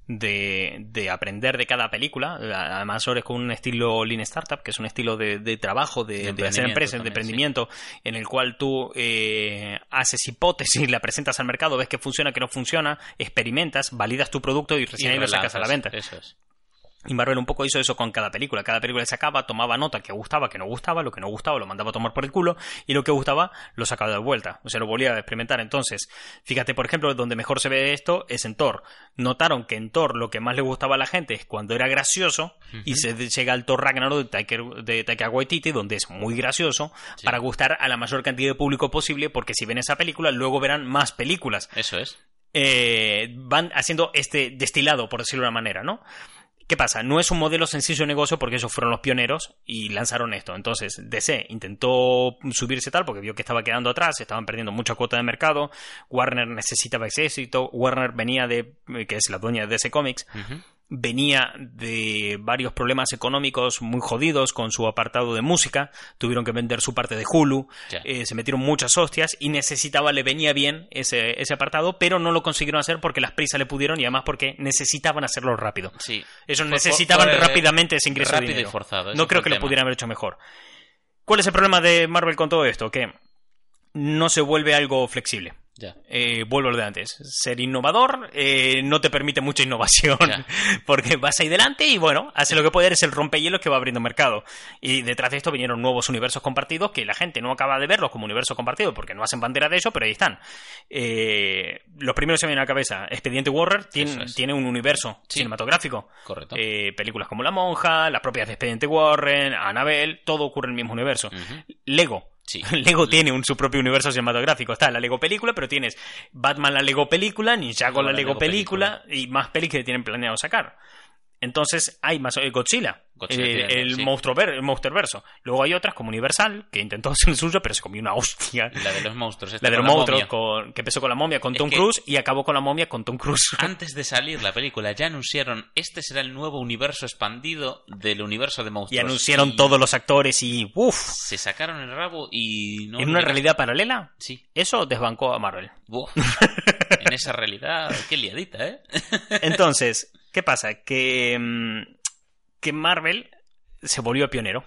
Speaker 1: De, de aprender de cada película, además ahora es con un estilo Lean Startup, que es un estilo de, de trabajo, de, hacer empresas, de emprendimiento, en el cual tú eh, haces hipótesis, la presentas al mercado, ves que funciona, que no funciona, experimentas, validas tu producto y recién
Speaker 2: Y
Speaker 1: ahí lo sacas a la venta.
Speaker 2: Eso es.
Speaker 1: Y Marvel un poco hizo eso con cada película. Cada película que sacaba, tomaba nota que gustaba, que no gustaba, lo que no gustaba lo mandaba a tomar por el culo, y lo que gustaba lo sacaba de vuelta. O sea, lo volvía a experimentar. Entonces, fíjate, por ejemplo, donde mejor se ve esto es en Thor. Notaron que en Thor lo que más le gustaba a la gente es cuando era gracioso, y se llega al Thor Ragnarok de Taika, de Taika Waititi, donde es muy gracioso, para gustar a la mayor cantidad de público posible, porque si ven esa película, luego verán más películas.
Speaker 2: Eso es.
Speaker 1: Eh, van haciendo este destilado, por decirlo de una manera, ¿no? ¿Qué pasa? No es un modelo sencillo de negocio porque ellos fueron los pioneros y lanzaron esto. Entonces, DC intentó subirse tal porque vio que estaba quedando atrás, estaban perdiendo mucha cuota de mercado. Warner necesitaba ese éxito. Warner venía de, que es la dueña de DC Comics, venía de varios problemas económicos muy jodidos con su apartado de música, tuvieron que vender su parte de Hulu, eh, se metieron muchas hostias y necesitaba, le venía bien ese, ese apartado, pero no lo consiguieron hacer porque las prisas le pudieron y además porque necesitaban hacerlo rápido.
Speaker 2: Sí.
Speaker 1: Ellos necesitaban rápidamente ese ingreso
Speaker 2: rápido
Speaker 1: de dinero.
Speaker 2: y forzado.
Speaker 1: No creo que lo pudieran haber hecho mejor. ¿Cuál es el problema de Marvel con todo esto? Que no se vuelve algo flexible.
Speaker 2: Ya.
Speaker 1: Eh, vuelvo a lo de antes. Ser innovador eh, no te permite mucha innovación. Porque vas ahí delante y bueno, hace lo que puede, eres el rompehielos que va abriendo mercado. Y detrás de esto vinieron nuevos universos compartidos que la gente no acaba de verlos como universos compartidos porque no hacen bandera de ello, pero ahí están. Eh, los primeros que me vienen a la cabeza, Expediente Warner tiene,
Speaker 2: es.
Speaker 1: tiene un universo
Speaker 2: Sí.
Speaker 1: cinematográfico.
Speaker 2: Correcto.
Speaker 1: Eh, películas como La Monja, las propias de Expediente Warren, Annabelle, todo ocurre en el mismo universo. Lego.
Speaker 2: Sí.
Speaker 1: Lego tiene un, su propio universo cinematográfico. Está la Lego película, pero tienes Batman la Lego película, Ninjago la,
Speaker 2: la
Speaker 1: Lego,
Speaker 2: Lego
Speaker 1: película, y más pelis que tienen planeado sacar. Entonces hay más eh, Godzilla,
Speaker 2: Godzilla
Speaker 1: eh,
Speaker 2: tiene,
Speaker 1: el
Speaker 2: sí.
Speaker 1: monstruo ver, el Monsterverso. Luego hay otras como Universal que intentó hacer el suyo, pero se comió una hostia.
Speaker 2: La de los monstruos.
Speaker 1: La de los monstruos con- que empezó con la momia con
Speaker 2: Es
Speaker 1: Tom
Speaker 2: que-
Speaker 1: Cruise y acabó con la momia con Tom Cruise.
Speaker 2: Antes de salir la película ya anunciaron este será el nuevo universo expandido del universo de
Speaker 1: y
Speaker 2: monstruos.
Speaker 1: anunciaron
Speaker 2: Y
Speaker 1: todos los actores y uff,
Speaker 2: Se sacaron el rabo y no
Speaker 1: en una realidad paralela.
Speaker 2: Sí.
Speaker 1: Eso desbancó a Marvel.
Speaker 2: Uf. en esa realidad, qué liadita, ¿eh?
Speaker 1: Entonces, ¿qué pasa? Que, mm, que Marvel se volvió pionero.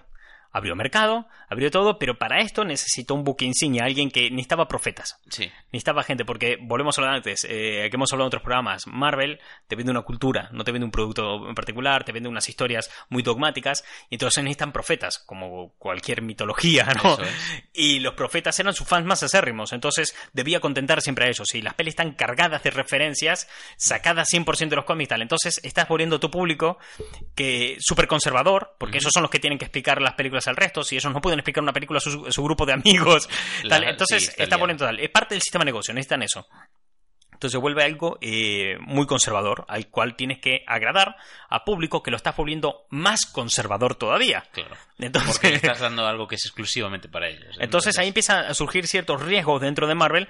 Speaker 1: Abrió mercado, abrió todo, pero para esto necesitó un buque insignia, alguien que necesitaba profetas.
Speaker 2: Sí.
Speaker 1: Necesitaba gente, porque volvemos a hablar antes, eh, que hemos hablado en otros programas. Marvel te vende una cultura, no te vende un producto en particular, te vende unas historias muy dogmáticas, y entonces necesitan profetas, como cualquier mitología, ¿no?
Speaker 2: Es.
Speaker 1: Y los profetas eran sus fans más acérrimos, entonces debía contentar siempre a ellos. Y las pelis están cargadas de referencias, sacadas 100% de los cómics, tal. Entonces estás volviendo a tu público que súper conservador, porque ellos son los que tienen que explicar las películas al resto. Si ellos no pueden explicar una película a su, a su grupo de amigos, tal. Entonces
Speaker 2: sí, está
Speaker 1: está poniendo tal. Es parte del sistema de negocio, necesitan eso. Entonces se vuelve algo eh, muy conservador, al cual tienes que agradar a público que lo estás volviendo más conservador todavía.
Speaker 2: Claro.
Speaker 1: Entonces,
Speaker 2: Porque le estás dando algo que es exclusivamente para ellos.
Speaker 1: entonces ahí empiezan a surgir ciertos riesgos dentro de Marvel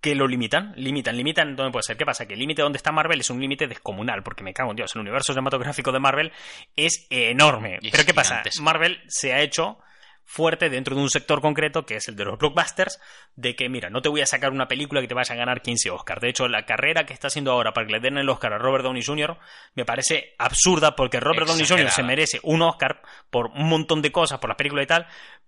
Speaker 1: que lo limitan, limitan, limitan dónde puede ser. ¿Qué pasa? Que el límite donde está Marvel es un límite descomunal, porque me cago en Dios, el universo cinematográfico de Marvel es enorme.
Speaker 2: Es
Speaker 1: Pero ¿qué pasa? Marvel se ha hecho fuerte dentro de un sector concreto que es el de los blockbusters, de que mira, no te voy a sacar una película que te vaya a ganar 15 Oscars. De hecho, la carrera que está haciendo ahora para que le den el Oscar a Robert Downey Jr. me parece absurda porque Robert Downey Jr. se merece un Oscar por un montón de cosas, por las películas y tal,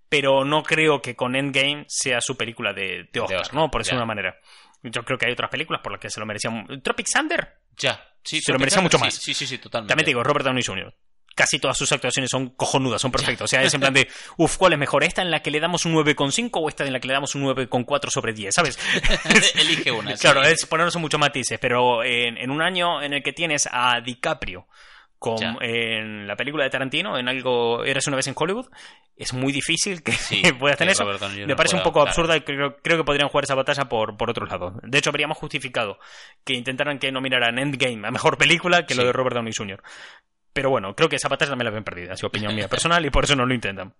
Speaker 1: pero no creo que con Endgame sea su película de, de Oscar,
Speaker 2: Oscar,
Speaker 1: ¿no? Por decirlo de una manera. Yo creo que hay otras películas por las que se lo merecían. Tropic Thunder,
Speaker 2: Ya. Sí,
Speaker 1: Se lo merecía mucho más.
Speaker 2: Sí, sí, sí, totalmente.
Speaker 1: también te digo, Robert Downey Jr. Casi todas sus actuaciones son cojonudas, son perfectas. O sea, es en plan de, uff, ¿cuál es mejor? ¿Esta en la que le damos un 9,5 o esta en la que le damos un 9,4 sobre 10? ¿Sabes?
Speaker 2: Elige una. sí.
Speaker 1: Claro, es ponernos en muchos matices, pero en, en un año en el que tienes a DiCaprio con, en la película de Tarantino, en algo Eres una vez en Hollywood, es muy difícil que
Speaker 2: Sí,
Speaker 1: puedas tener eso.
Speaker 2: Robert
Speaker 1: Me parece un poco absurda y creo, creo que podrían jugar esa batalla por, por otros lados. De hecho, habríamos justificado que intentaran que nominaran Endgame a mejor película que lo de Robert Downey Jr. Pero bueno, creo que esa batalla también la ven perdida, es opinión mía personal y por eso no lo intentan.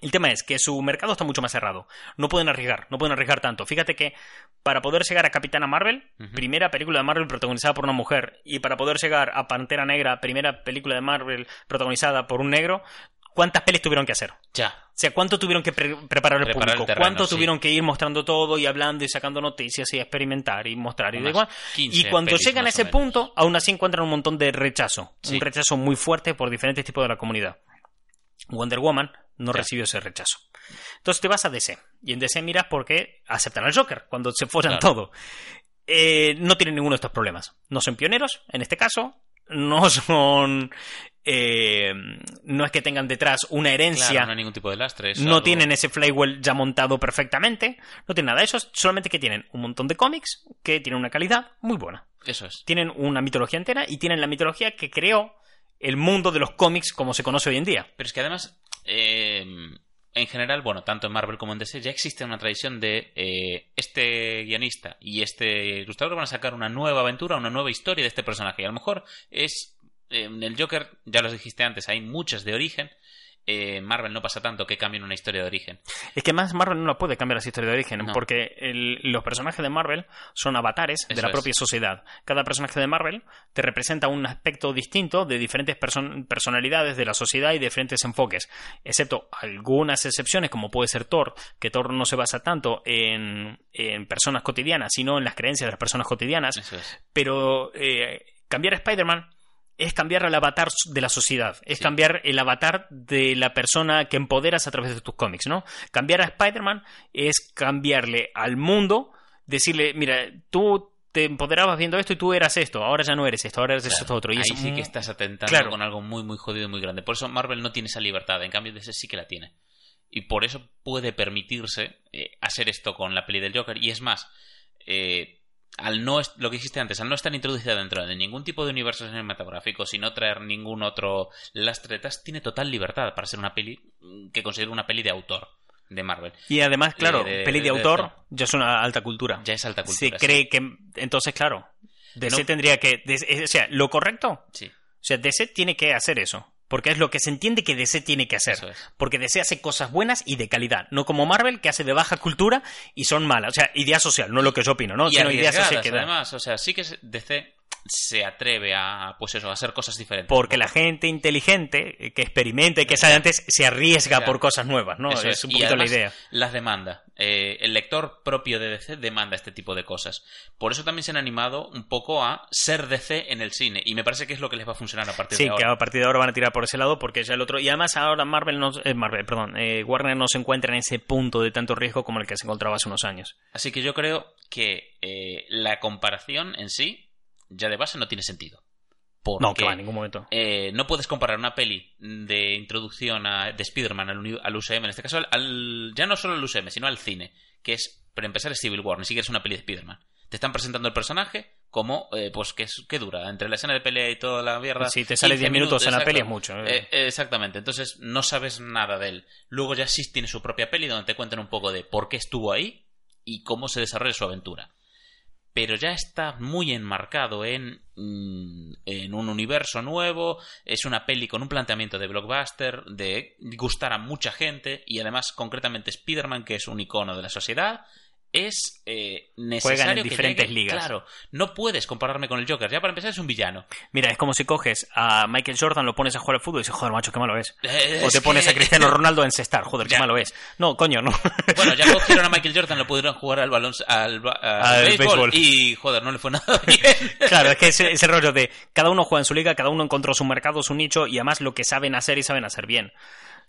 Speaker 1: El tema es que su mercado está mucho más cerrado. No pueden arriesgar, no pueden arriesgar tanto. Fíjate que para poder llegar a Capitana Marvel, primera película de Marvel protagonizada por una mujer, y para poder llegar a Pantera Negra, primera película de Marvel protagonizada por un negro, ¿cuántas pelis tuvieron que hacer?
Speaker 2: Ya.
Speaker 1: O sea, ¿cuánto tuvieron que pre- preparar el
Speaker 2: Preparar el
Speaker 1: público?
Speaker 2: terreno,
Speaker 1: ¿Cuánto
Speaker 2: sí.
Speaker 1: tuvieron que ir mostrando todo y hablando y sacando noticias y experimentar y mostrar y da
Speaker 2: Unas
Speaker 1: igual?
Speaker 2: 15
Speaker 1: Y cuando
Speaker 2: pelis,
Speaker 1: llegan a ese punto, aún así encuentran un montón de rechazo.
Speaker 2: Sí.
Speaker 1: Un rechazo muy fuerte por diferentes tipos de la comunidad. Wonder Woman no
Speaker 2: Ya.
Speaker 1: recibió ese rechazo. Entonces te vas a DC. Y en DC miras porque aceptan al Joker cuando se
Speaker 2: Claro.
Speaker 1: todo. Eh, no tienen ninguno de estos problemas. No son pioneros, en este caso. No son eh, no es que tengan detrás una herencia.
Speaker 2: Claro, no hay ningún tipo de lastre.
Speaker 1: no
Speaker 2: algo-
Speaker 1: tienen ese flywheel ya montado perfectamente. No tienen nada de eso. Solamente que tienen un montón de cómics que tienen una calidad muy buena.
Speaker 2: Eso es.
Speaker 1: Tienen una mitología entera y tienen la mitología que creó el mundo de los cómics como se conoce hoy en día.
Speaker 2: Pero es que además, eh, en general, bueno, tanto en Marvel como en DC, ya existe una tradición de eh, este guionista y este ilustrador van a sacar una nueva aventura, una nueva historia de este personaje. Y a lo mejor es. eh, En el Joker, ya los dijiste antes, hay muchas de origen. Eh, Marvel no pasa tanto que cambien una historia de origen.
Speaker 1: Es que más Marvel no la puede cambiar las historias de origen,
Speaker 2: No.
Speaker 1: porque el- los personajes de Marvel son avatares de la
Speaker 2: es.
Speaker 1: propia sociedad. Cada personaje de Marvel te representa un aspecto distinto de diferentes person- personalidades de la sociedad y diferentes enfoques, excepto algunas excepciones, como puede ser Thor, que Thor no se basa tanto en, en personas cotidianas, sino en las creencias de las personas cotidianas.
Speaker 2: Es.
Speaker 1: Pero eh, cambiar a Spider-Man es cambiar el avatar de la sociedad, es
Speaker 2: Sí.
Speaker 1: cambiar el avatar de la persona que empoderas a través de tus cómics, ¿no? Cambiar a Spider-Man es cambiarle al mundo, decirle, mira, tú te empoderabas viendo esto y tú eras esto, ahora ya no eres esto, ahora eres
Speaker 2: Claro,
Speaker 1: esto otro. Y
Speaker 2: ahí sí que estás atentando
Speaker 1: claro.
Speaker 2: con algo muy, muy jodido y muy grande. Por eso Marvel no tiene esa libertad. En cambio, DC sí que la tiene. Y por eso puede permitirse eh, hacer esto con la peli del Joker. Y es más, eh, al no lo que dijiste antes, al no estar introducida dentro de ningún tipo de universo cinematográfico, sin no traer ningún otro lastre detrás, tiene total libertad para ser una peli mm, que considero una peli de autor de Marvel.
Speaker 1: Y además, claro,
Speaker 2: de-
Speaker 1: peli de,
Speaker 2: de-
Speaker 1: autor
Speaker 2: de-
Speaker 1: ya es una alta cultura.
Speaker 2: Ya es alta
Speaker 1: Se
Speaker 2: cultura. sí.
Speaker 1: cree que, entonces, claro, DC
Speaker 2: No.
Speaker 1: tendría que, o sea, lo correcto,
Speaker 2: Sí,
Speaker 1: o sea, DC tiene que hacer eso. Porque es lo que se entiende que DC tiene que hacer.
Speaker 2: es.
Speaker 1: Porque DC hace cosas buenas y de calidad. No como Marvel, que hace de baja cultura y son malas. O sea, idea social, no lo que yo opino, ¿no?
Speaker 2: y
Speaker 1: Sino idea social
Speaker 2: además, o sea, sí que DC se atreve a, pues eso, a hacer cosas diferentes.
Speaker 1: Porque la gente inteligente, eh, que experimenta y que sabe antes, se arriesga
Speaker 2: Claro.
Speaker 1: por cosas nuevas, ¿no?
Speaker 2: Eso
Speaker 1: es un
Speaker 2: Y
Speaker 1: poquito
Speaker 2: además,
Speaker 1: la idea.
Speaker 2: Las demanda. Eh, el lector propio de DC demanda este tipo de cosas. Por eso también se han animado un poco a ser DC en el cine. Y me parece que es lo que les va a funcionar a partir
Speaker 1: Sí,
Speaker 2: de
Speaker 1: que
Speaker 2: ahora.
Speaker 1: a partir de ahora van a tirar por ese lado porque ya el otro. Y además ahora Marvel no. eh, Marvel, perdón. eh, Warner no se encuentra en ese punto de tanto riesgo como el que se encontraba hace unos años.
Speaker 2: Así que yo creo que la comparación en sí, ya de base, no tiene sentido. Porque
Speaker 1: No, que va, en ningún momento.
Speaker 2: eh, no puedes comparar una peli de introducción a- de Spider-Man al, al UCM, en este caso, al, ya no solo al UCM, sino al cine, que es, para empezar, es Civil War, ni siquiera es una peli de Spider-Man. Te están presentando el personaje como, eh, pues, que, es, que dura, entre la escena de pelea y toda la mierda.
Speaker 1: Si te sale
Speaker 2: 15
Speaker 1: 10 minutos en la peli es mucho. Eh,
Speaker 2: eh, exactamente, entonces no sabes nada de él. Luego ya sí tiene su propia peli donde te cuentan un poco de por qué estuvo ahí y cómo se desarrolla su aventura. Pero ya está muy enmarcado en, mm, en un universo nuevo, es una peli con un planteamiento de blockbuster, de gustar a mucha gente y además concretamente Spider-Man, que es un icono de la sociedad, es eh, necesario que
Speaker 1: diferentes
Speaker 2: llegue-
Speaker 1: ligas.
Speaker 2: Claro, no puedes compararme con el Joker, ya para empezar es un villano.
Speaker 1: Mira, es como si coges a Michael Jordan, lo pones a jugar al fútbol y dices, joder, macho, qué malo es.
Speaker 2: Eh,
Speaker 1: O te pones a Cristiano Ronaldo a encestar, joder, qué malo es. No, coño, no.
Speaker 2: Bueno, ya cogieron a Michael Jordan, lo pudieron jugar al balón, al, ba- al
Speaker 1: Al
Speaker 2: béisbol,
Speaker 1: béisbol.
Speaker 2: y joder, no le fue nada bien.
Speaker 1: Claro, es que ese, ese rollo de cada uno juega en su liga, cada uno encontró su mercado, su nicho y además lo que saben hacer y saben hacer bien.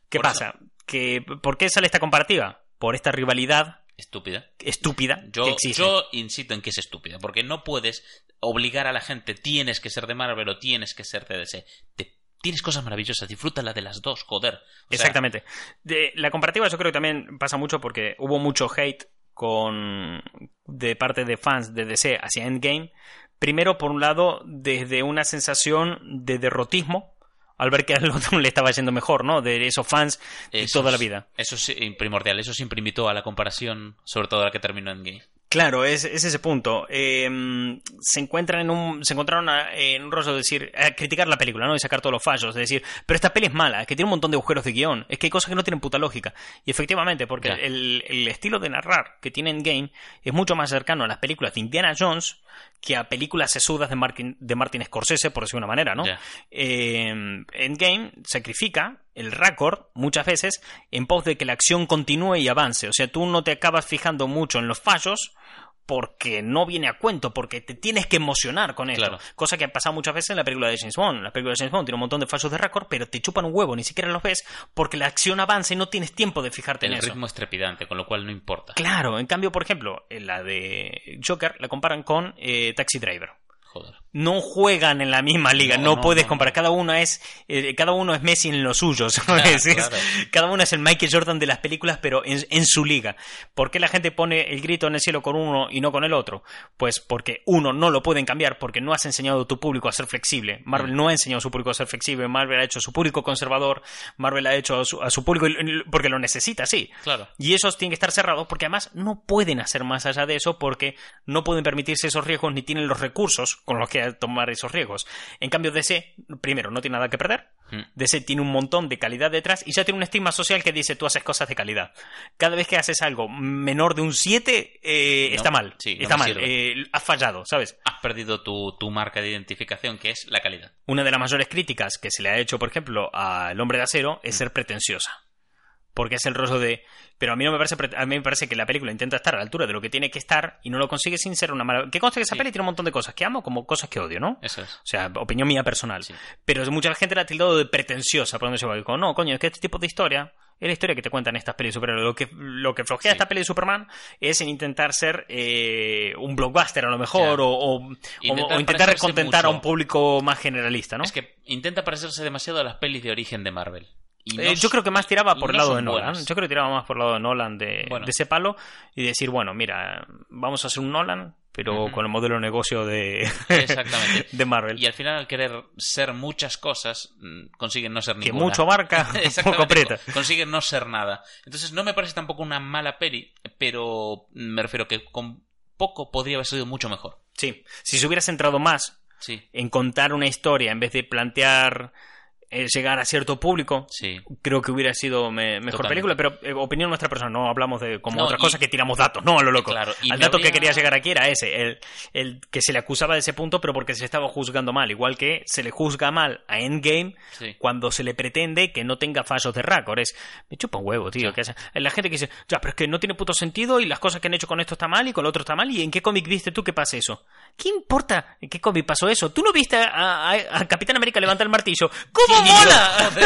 Speaker 1: ¿Qué
Speaker 2: Por
Speaker 1: pasa? Que, ¿Por qué sale esta comparativa? Por esta rivalidad
Speaker 2: Estúpida.
Speaker 1: estúpida
Speaker 2: Yo,
Speaker 1: que existe.
Speaker 2: yo insisto en que es estúpida, porque no puedes obligar a la gente, tienes que ser de Marvel o tienes que ser de DC. Te- tienes cosas maravillosas, disfrútala de las dos, joder. O sea,
Speaker 1: Exactamente. De, la comparativa yo creo que también pasa mucho porque hubo mucho hate con de parte de fans de DC hacia Endgame. Primero, por un lado, desde una sensación de derrotismo al ver que al otro le estaba yendo mejor, ¿no? De esos fans de
Speaker 2: eso
Speaker 1: toda la vida.
Speaker 2: Eso es primordial, eso siempre invitó a la comparación, sobre todo la que terminó en Game.
Speaker 1: Claro, es, es ese punto. Eh, se encuentran en un, se encontraron a- en un rollo de decir, a criticar la película, ¿no? Y sacar todos los fallos, de decir, pero esta peli es mala, es que tiene un montón de agujeros de guion, es que hay cosas que no tienen puta lógica. Y efectivamente, porque el, el estilo de narrar que tiene Endgame es mucho más cercano a las películas de Indiana Jones que a películas sesudas de Martin, de Martin Scorsese, por decirlo de una manera, ¿no?
Speaker 2: Ya.
Speaker 1: Eh, Endgame sacrifica el récord muchas veces en pos de que la acción continúe y avance. O sea, tú no te acabas fijando mucho en los fallos porque no viene a cuento, porque te tienes que emocionar con esto.
Speaker 2: Claro.
Speaker 1: Cosa que ha pasado muchas veces en la película de James Bond. La película de James Bond tiene un montón de fallos de récord, pero te chupan un huevo, ni siquiera los ves porque la acción avanza y no tienes tiempo de fijarte
Speaker 2: El
Speaker 1: en eso.
Speaker 2: ritmo es trepidante, con lo cual no importa.
Speaker 1: Claro, en cambio, por ejemplo, la de Joker la comparan con eh, Taxi Driver.
Speaker 2: Joder.
Speaker 1: No juegan en la misma liga,
Speaker 2: No,
Speaker 1: no,
Speaker 2: no,
Speaker 1: puedes
Speaker 2: no,
Speaker 1: comparar, cada uno es eh, cada uno es Messi en lo suyo, ¿sabes? Es-
Speaker 2: claro.
Speaker 1: Cada uno es el Michael Jordan de las películas, pero en, en su liga. ¿Por qué la gente pone el grito en el cielo con uno y no con el otro? Pues porque uno no lo pueden cambiar porque no has enseñado a tu público a ser flexible.
Speaker 2: Mm.
Speaker 1: Marvel no ha enseñado a su público a ser flexible, Marvel ha hecho a su público conservador, Marvel ha hecho a su, a su público porque lo necesita, sí.
Speaker 2: Claro.
Speaker 1: Y esos tienen que estar cerrados porque además no pueden hacer más allá de eso porque no pueden permitirse esos riesgos ni tienen los recursos con los que tomar esos riesgos. En cambio, DC, primero, no tiene nada que perder.
Speaker 2: Mm.
Speaker 1: DC tiene un montón de calidad detrás y ya tiene un estigma social que dice tú haces cosas de calidad. Cada vez que haces algo menor de un 7, eh,
Speaker 2: No,
Speaker 1: está mal.
Speaker 2: sí, no
Speaker 1: está mal. Eh, has fallado, ¿sabes?
Speaker 2: Has perdido tu, tu marca de identificación, que es la calidad.
Speaker 1: Una de las mayores críticas que se le ha hecho, por ejemplo, al hombre de acero
Speaker 2: Mm.
Speaker 1: es ser pretenciosa. Porque es el rostro de. Pero a mí no me parece. A mí me parece que la película intenta estar a la altura de lo que tiene que estar y no lo consigue sin ser una mala. Que conste que esa
Speaker 2: Sí.
Speaker 1: peli tiene un montón de cosas que amo como cosas que odio, ¿no?
Speaker 2: Eso es.
Speaker 1: O sea, opinión mía personal.
Speaker 2: Sí.
Speaker 1: Pero mucha gente la ha tildado de pretenciosa, por donde se va. Digo, no, coño, es que este tipo de historia es la historia que te cuentan estas pelis de superhéroes. Lo que, lo que flojea
Speaker 2: Sí.
Speaker 1: esta peli de Superman es en intentar ser eh, un blockbuster a lo mejor o, o-
Speaker 2: Intentar
Speaker 1: o intentar contentar a un público más generalista, ¿no?
Speaker 2: Es que intenta parecerse demasiado a las pelis de origen de Marvel. No
Speaker 1: Eh, yo creo que más tiraba por el
Speaker 2: no
Speaker 1: lado de Nolan.
Speaker 2: buenas.
Speaker 1: Yo creo que tiraba más por el lado de Nolan de,
Speaker 2: Bueno.
Speaker 1: de ese palo y decir, bueno, mira, vamos a hacer un Nolan, pero con el modelo de negocio de,
Speaker 2: Exactamente.
Speaker 1: de Marvel.
Speaker 2: Y al final, al querer ser muchas cosas, mm, consiguen no ser
Speaker 1: que
Speaker 2: ninguna.
Speaker 1: mucho abarca,
Speaker 2: Exactamente,
Speaker 1: poco aprieta.
Speaker 2: co- Consiguen no ser nada. Entonces, no me parece tampoco una mala peli, pero me refiero que con poco podría haber sido mucho mejor.
Speaker 1: Sí, si se hubiera centrado más
Speaker 2: Sí,
Speaker 1: en contar una historia en vez de plantear llegar a cierto público,
Speaker 2: sí.
Speaker 1: creo que hubiera sido me- mejor
Speaker 2: Totalmente.
Speaker 1: película, pero eh, opinión nuestra persona, no hablamos de como
Speaker 2: No,
Speaker 1: otras
Speaker 2: y-
Speaker 1: cosas que tiramos datos, no a lo loco.
Speaker 2: Claro, y
Speaker 1: Al dato que quería llegar aquí era ese, el, el que se le acusaba de ese punto, pero porque se le estaba juzgando mal, igual que se le juzga mal a Endgame
Speaker 2: Sí.
Speaker 1: cuando se le pretende que no tenga fallos de récord. Es, me chupa un huevo, tío. Que hace- la gente que dice, ya, pero es que no tiene puto sentido y las cosas que han hecho con esto está mal y con lo otro está mal. ¿Y en qué cómic viste tú que pase eso? ¿Qué importa en qué cómic pasó eso? ¿Tú no viste a, a- a Capitán América levantar el martillo? ¿Cómo mola?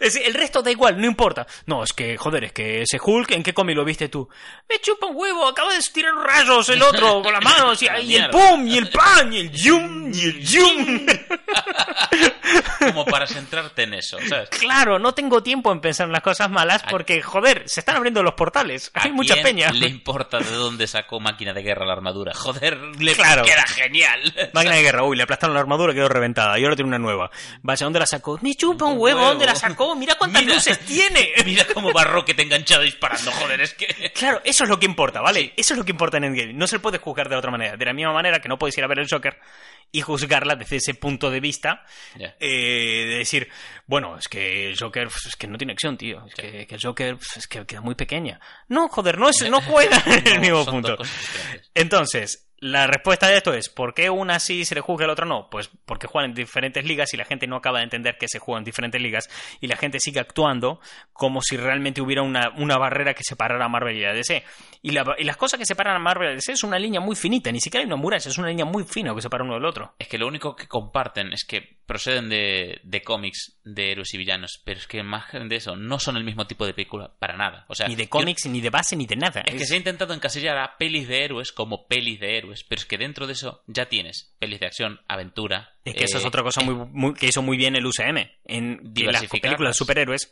Speaker 1: Es decir, el resto da igual, no importa. No, es que, joder, es que ese Hulk, ¿en qué cómic lo viste tú? Me chupa un huevo, acaba de tirar rayos el otro con las manos y, y el pum, y el pan, y el yum, y el yum.
Speaker 2: Como para centrarte en eso, ¿sabes?
Speaker 1: Claro, no tengo tiempo en pensar en las cosas malas porque, joder, se están abriendo los portales.
Speaker 2: ¿A
Speaker 1: Hay mucha
Speaker 2: quién
Speaker 1: peña.
Speaker 2: le importa de dónde sacó máquina de guerra la armadura? Joder, le
Speaker 1: Claro.
Speaker 2: queda genial.
Speaker 1: Máquina de guerra, uy, le aplastaron la armadura y quedó reventada. Y ahora tiene una nueva. Vaya, ¿dónde la sacó? Me chupa un huevo. ¿dónde la sacó? Mira cuántas
Speaker 2: Mira.
Speaker 1: luces tiene.
Speaker 2: Mira cómo Barro que te enganchado disparando, joder, es que...
Speaker 1: Claro, eso es lo que importa, ¿vale? Eso es lo que importa en Endgame. No se puede juzgar de otra manera. De la misma manera que no puedes ir a ver el Joker y juzgarla desde ese punto de vista
Speaker 2: Ya.
Speaker 1: eh, de decir, bueno, es que el Joker pues, es que no tiene acción, tío. Es que, que el Joker pues, es que queda muy pequeña. No, joder, no, es, no juega en el mismo punto. Entonces, la respuesta de esto es, ¿por qué una sí se le juzga y la otra no? Pues porque juegan en diferentes ligas y la gente no acaba de entender que se juegan en diferentes ligas y la gente sigue actuando como si realmente hubiera una, una barrera que separara a Marvel y a DC. Y, la- y las cosas que separan a Marvel y a DC es una línea muy finita, ni siquiera hay una muralla, es una línea muy fina que separa uno del otro.
Speaker 2: Es que lo único que comparten es que proceden de, de cómics de héroes y villanos, pero es que más de eso, no son el mismo tipo de película para nada. O sea,
Speaker 1: Ni de
Speaker 2: yo-
Speaker 1: cómics, ni de base, ni de nada.
Speaker 2: Es que se ha intentado encasillar a pelis de héroes como pelis de héroes, pero es que dentro de eso ya tienes pelis de acción, aventura.
Speaker 1: Es que eso es
Speaker 2: eh,
Speaker 1: otra cosa muy, muy- que hizo muy bien el UCM. En las películas de superhéroes,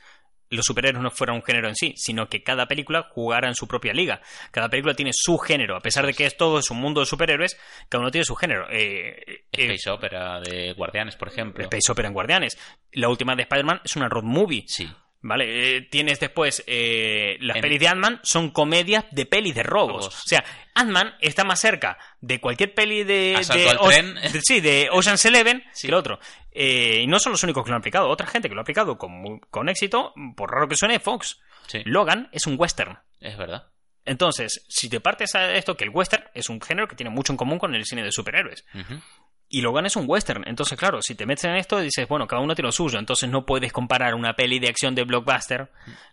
Speaker 1: los superhéroes no fueran un género en sí, sino que cada película jugara en su propia liga. Cada película tiene su género. A pesar de que es todo es un mundo de superhéroes, cada uno tiene su género. Eh, eh,
Speaker 2: Space Opera de Guardianes, por ejemplo.
Speaker 1: Space Opera en Guardianes. La última de Spider-Man es una road movie.
Speaker 2: Sí.
Speaker 1: ¿Vale? Eh, tienes después eh, las
Speaker 2: En-
Speaker 1: pelis de Ant-Man son comedias de pelis de robos.
Speaker 2: Robos.
Speaker 1: O sea, Ant-Man está más cerca de cualquier peli de. De O- de- sí, de Ocean's Eleven
Speaker 2: Sí.
Speaker 1: que el otro. Eh, y no son los únicos que lo han aplicado. Otra gente que lo ha aplicado con, con éxito, por raro que suene, Fox.
Speaker 2: Sí,
Speaker 1: Logan es un western.
Speaker 2: es verdad.
Speaker 1: Entonces, si te partes a esto, que el western es un género que tiene mucho en común con el cine de superhéroes. Y Logan es un western. Entonces, claro, si te metes en esto, dices, bueno, cada uno tiene lo suyo. Entonces no puedes comparar una peli de acción de blockbuster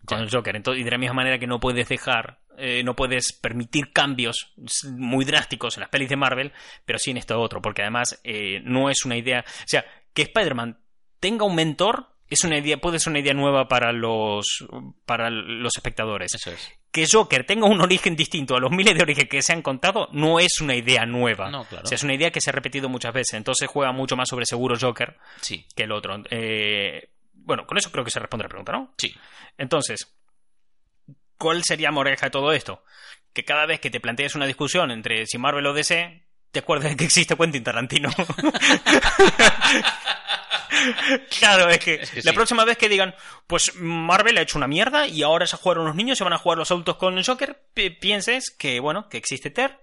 Speaker 1: con el Joker. Entonces, y de la misma manera que no puedes dejar, eh, no puedes permitir cambios muy drásticos en las pelis de Marvel, pero sí en esto otro. Porque además eh, no es una idea. O sea, que Spider-Man tenga un mentor es una idea, puede ser una idea nueva para los, para los espectadores.
Speaker 2: Eso es.
Speaker 1: Que Joker tenga un origen distinto a los miles de orígenes que se han contado no es una idea nueva.
Speaker 2: No, claro.
Speaker 1: O sea, es una idea que se ha repetido muchas veces. Entonces juega mucho más sobre seguro Joker
Speaker 2: Sí,
Speaker 1: que el otro. Eh, bueno, con eso creo que se responde la pregunta, ¿no?
Speaker 2: sí.
Speaker 1: Entonces, ¿cuál sería moraleja de todo esto? Que cada vez que te plantees una discusión entre si Marvel o DC, te acuerdas de que existe Quentin Tarantino. claro, es que,
Speaker 2: Es que
Speaker 1: la
Speaker 2: sí.
Speaker 1: próxima vez que digan, pues Marvel ha hecho una mierda y ahora se a jugar unos niños, se van a jugar los adultos con el Joker, pi- pienses que, bueno, que existe Ter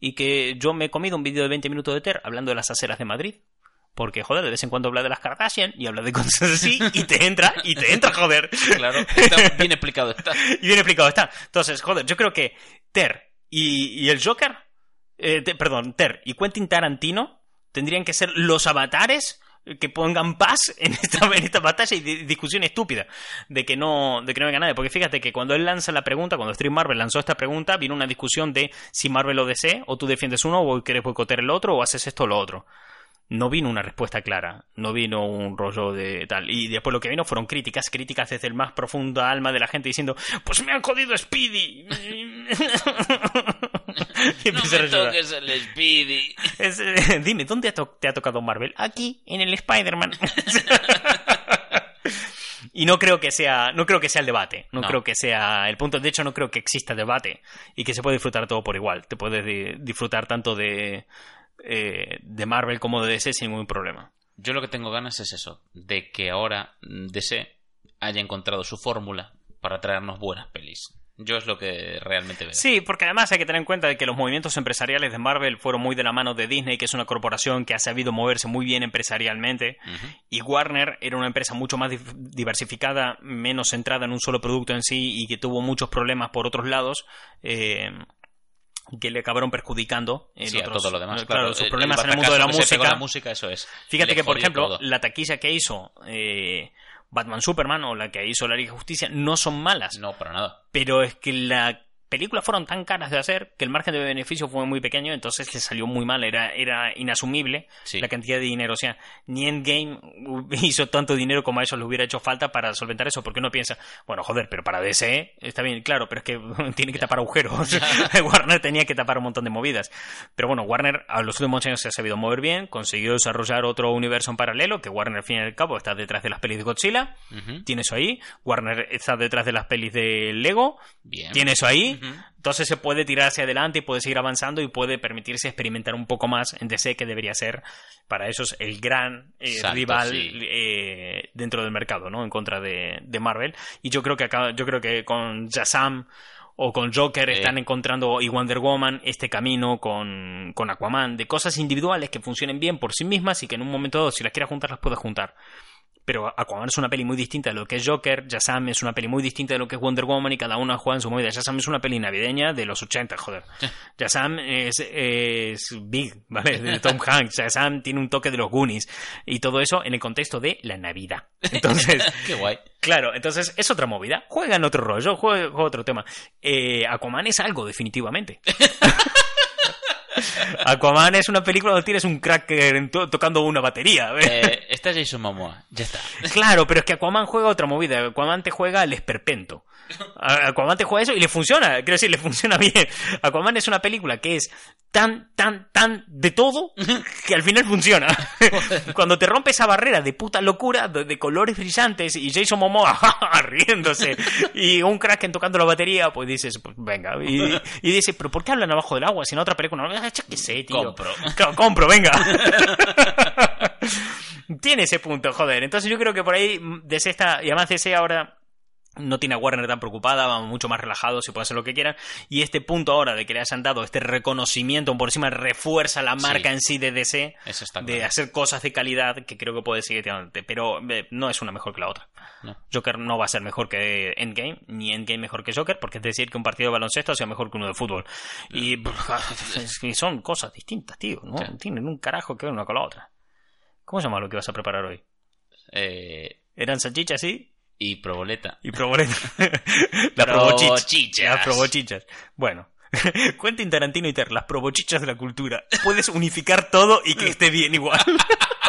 Speaker 1: y que yo me he comido un vídeo de 20 minutos de Ter hablando de las aceras de Madrid. Porque, joder, de vez en cuando habla de las Kardashian y habla de cosas así y te entra, y te entra, joder.
Speaker 2: Claro, está bien explicado está.
Speaker 1: Y bien explicado está. Entonces, joder, yo creo que Ter y, y el Joker, eh, te- perdón, Ter y Quentin Tarantino tendrían que ser los avatares que pongan paz en esta, en esta batalla y di- discusión estúpida de que no de que no venga nadie porque fíjate que cuando él lanza la pregunta cuando Street Marvel lanzó esta pregunta vino una discusión de si Marvel o DC o tú defiendes uno o quieres boicotear el otro o haces esto o lo otro no vino una respuesta clara, no vino un rollo de tal. Y después lo que vino fueron críticas, críticas desde el más profundo alma de la gente diciendo, pues me han jodido Speedy. y
Speaker 2: No
Speaker 1: a
Speaker 2: me toques el Speedy.
Speaker 1: Es, eh, dime, ¿dónde te ha tocado Marvel? Aquí, en el Spider-Man. y no creo que sea, no creo que sea el debate, no,
Speaker 2: No.
Speaker 1: creo que sea el punto. De hecho, no creo que exista debate y que se puede disfrutar todo por igual. Te puedes di- disfrutar tanto de, eh, de Marvel como de DC sin ningún problema.
Speaker 2: Yo lo que tengo ganas es eso, de que ahora DC haya encontrado su fórmula para traernos buenas pelis. Yo es lo que realmente veo.
Speaker 1: Sí, porque además hay que tener en cuenta de que los movimientos empresariales de Marvel fueron muy de la mano de Disney, que es una corporación que ha sabido moverse muy bien empresarialmente. Y Warner era una empresa mucho más diversificada, menos centrada en un solo producto en sí y que tuvo muchos problemas por otros lados. eh, que le acabaron perjudicando en
Speaker 2: Sí, a todo lo demás.
Speaker 1: claro,
Speaker 2: Claro,
Speaker 1: sus problemas en el mundo de la música.
Speaker 2: la música, eso es.
Speaker 1: Fíjate que, por ejemplo,
Speaker 2: todo.
Speaker 1: la taquilla que hizo eh, Batman Superman o la que hizo la Liga de Justicia no son malas.
Speaker 2: No, para nada.
Speaker 1: pero es que las películas fueron tan caras de hacer que el margen de beneficio fue muy pequeño, entonces le salió muy mal, era, era inasumible
Speaker 2: Sí.
Speaker 1: la cantidad de dinero. O sea, ni Endgame hizo tanto dinero como a ellos les hubiera hecho falta para solventar eso, porque uno piensa, bueno, joder, pero para DC está bien, claro, pero es que tiene que tapar agujeros. Warner tenía que tapar un montón de movidas. Pero bueno, Warner a los últimos años se ha sabido mover bien, consiguió desarrollar otro universo en paralelo, que Warner al fin y al cabo está detrás de las pelis de Godzilla,
Speaker 2: Ujú.
Speaker 1: tiene eso ahí, Warner está detrás de las pelis de Lego,
Speaker 2: Bien.
Speaker 1: tiene eso ahí. Entonces se puede tirar hacia adelante y puede seguir avanzando y puede permitirse experimentar un poco más en DC, que debería ser para ellos el gran eh, rival
Speaker 2: sí.
Speaker 1: eh, dentro del mercado, ¿no? En contra de, de Marvel. Y yo creo que acá, yo creo que con Shazam o con Joker
Speaker 2: Eh.
Speaker 1: están encontrando y Wonder Woman este camino con, con Aquaman de cosas individuales que funcionen bien por sí mismas y que en un momento dado, si las quieras juntar, las puedes juntar. Pero Aquaman es una peli muy distinta de lo que es Joker, Shazam es una peli muy distinta de lo que es Wonder Woman y cada una juega en su movida. Shazam es una peli navideña de los 80, joder. Shazam es, es Big, ¿vale? De Tom Hanks. Shazam tiene un toque de los Goonies y todo eso en el contexto de la Navidad. Entonces,
Speaker 2: Qué guay.
Speaker 1: Claro, entonces es otra movida. Juega en otro rollo, juega, juega otro tema. Eh, Aquaman es algo, definitivamente. Aquaman es una película donde tienes un cracker to- tocando una batería.
Speaker 2: Eh, está Jason Momoa. Ya está.
Speaker 1: Claro, pero es que Aquaman juega otra movida. Aquaman te juega el esperpento. Aquaman te juega eso y le funciona. Quiero decir, le funciona bien. Aquaman es una película que es tan, tan, tan de todo que al final funciona. Cuando te rompe esa barrera de puta locura, de, de colores brillantes y Jason Momoa riéndose y un Kraken tocando la batería, pues dices, pues venga. Y, y dices, pero ¿por qué hablan abajo del agua? Si en otra película no, Ah, qué sé, tío.
Speaker 2: Compro.
Speaker 1: Co- compro, venga. Tiene ese punto, joder. Entonces yo creo que por ahí, desde esta, y además ahora no tiene a Warner tan preocupada, vamos mucho más relajados y pueden hacer lo que quieran. Y este punto ahora de que le hayan dado este reconocimiento por encima refuerza la marca
Speaker 2: Sí.
Speaker 1: en sí de DC,
Speaker 2: Eso está
Speaker 1: de
Speaker 2: claro.
Speaker 1: hacer cosas de calidad que creo que puede seguir adelante. Pero eh, no es una mejor que la otra.
Speaker 2: No.
Speaker 1: Joker no va a ser mejor que Endgame, ni Endgame mejor que Joker, porque es decir que un partido de baloncesto sea mejor que uno de fútbol. Y son cosas distintas, tío. No
Speaker 2: Sí.
Speaker 1: tienen un carajo que ver una con la otra. ¿Cómo se llama lo que vas a preparar hoy?
Speaker 2: Eh,
Speaker 1: ¿Eran salchichas, sí?
Speaker 2: Y proboleta.
Speaker 1: Y proboleta. las probochichas.
Speaker 2: Probochichas.
Speaker 1: Las probochichas. Bueno. Quentin Tarantino y Ter, las probochichas de la cultura. Puedes unificar todo y que esté bien igual.